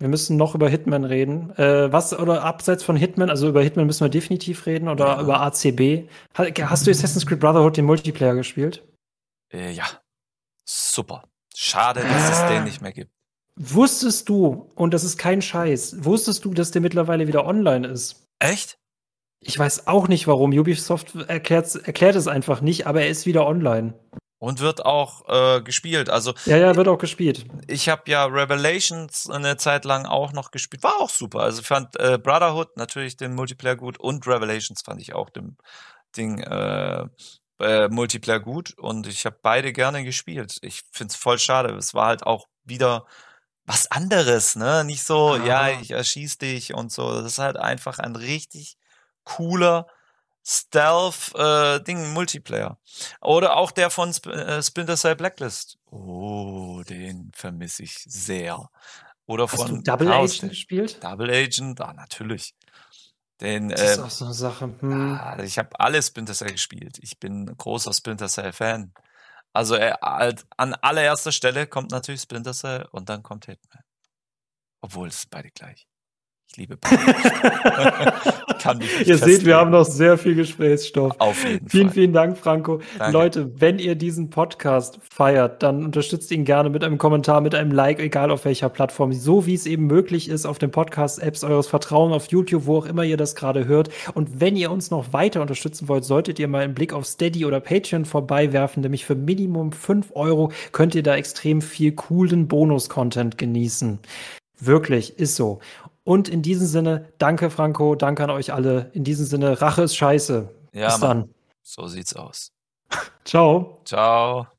Wir müssen noch über Hitman reden. Äh, was oder abseits von Hitman, also über Hitman müssen wir definitiv reden oder ja. über ACB. Hast du Assassin's Creed Brotherhood den Multiplayer gespielt? Äh, ja. Super. Schade, dass ah. es den nicht mehr gibt. Wusstest du, und das ist kein Scheiß, wusstest du, dass der mittlerweile wieder online ist? Echt? Ich weiß auch nicht warum. Ubisoft erklärt es einfach nicht, aber er ist wieder online. Und wird auch äh, gespielt. Also ja, ja, wird auch gespielt. Ich habe ja Revelations eine Zeit lang auch noch gespielt. War auch super. Also fand äh, Brotherhood natürlich den Multiplayer gut und Revelations fand ich auch dem Ding äh, äh, Multiplayer gut. Und ich habe beide gerne gespielt. Ich find's voll schade. Es war halt auch wieder was anderes, ne? Nicht so, ah. ja, ich erschieß dich und so. Das ist halt einfach ein richtig cooler Stealth-Ding, äh, Multiplayer. Oder auch der von Sp äh, Splinter Cell Blacklist. Oh, den vermisse ich sehr. Oder Hast von du Double Chaos Agent gespielt? Double Agent, ah, natürlich. Den, das ist äh, auch so eine Sache. Hm. Ja, ich habe alle Splinter Cell gespielt. Ich bin ein großer Splinter Cell Fan. Also äh, halt, an allererster Stelle kommt natürlich Splinter Cell und dann kommt Hitman. Obwohl es beide gleich. Ich liebe Kann mich Ihr seht, wir haben noch sehr viel Gesprächsstoff. Auf jeden vielen, Fall. vielen Dank, Franco. Danke. Leute, wenn ihr diesen Podcast feiert, dann unterstützt ihn gerne mit einem Kommentar, mit einem Like, egal auf welcher Plattform, so wie es eben möglich ist, auf den Podcast-Apps eures Vertrauens, auf YouTube, wo auch immer ihr das gerade hört. Und wenn ihr uns noch weiter unterstützen wollt, solltet ihr mal einen Blick auf Steady oder Patreon vorbeiwerfen, nämlich für Minimum 5 Euro könnt ihr da extrem viel coolen Bonus-Content genießen. Wirklich, ist so. Und in diesem Sinne, danke Franco, danke an euch alle. In diesem Sinne, Rache ist scheiße. Ja, Bis Mann. dann. So sieht's aus. Ciao. Ciao.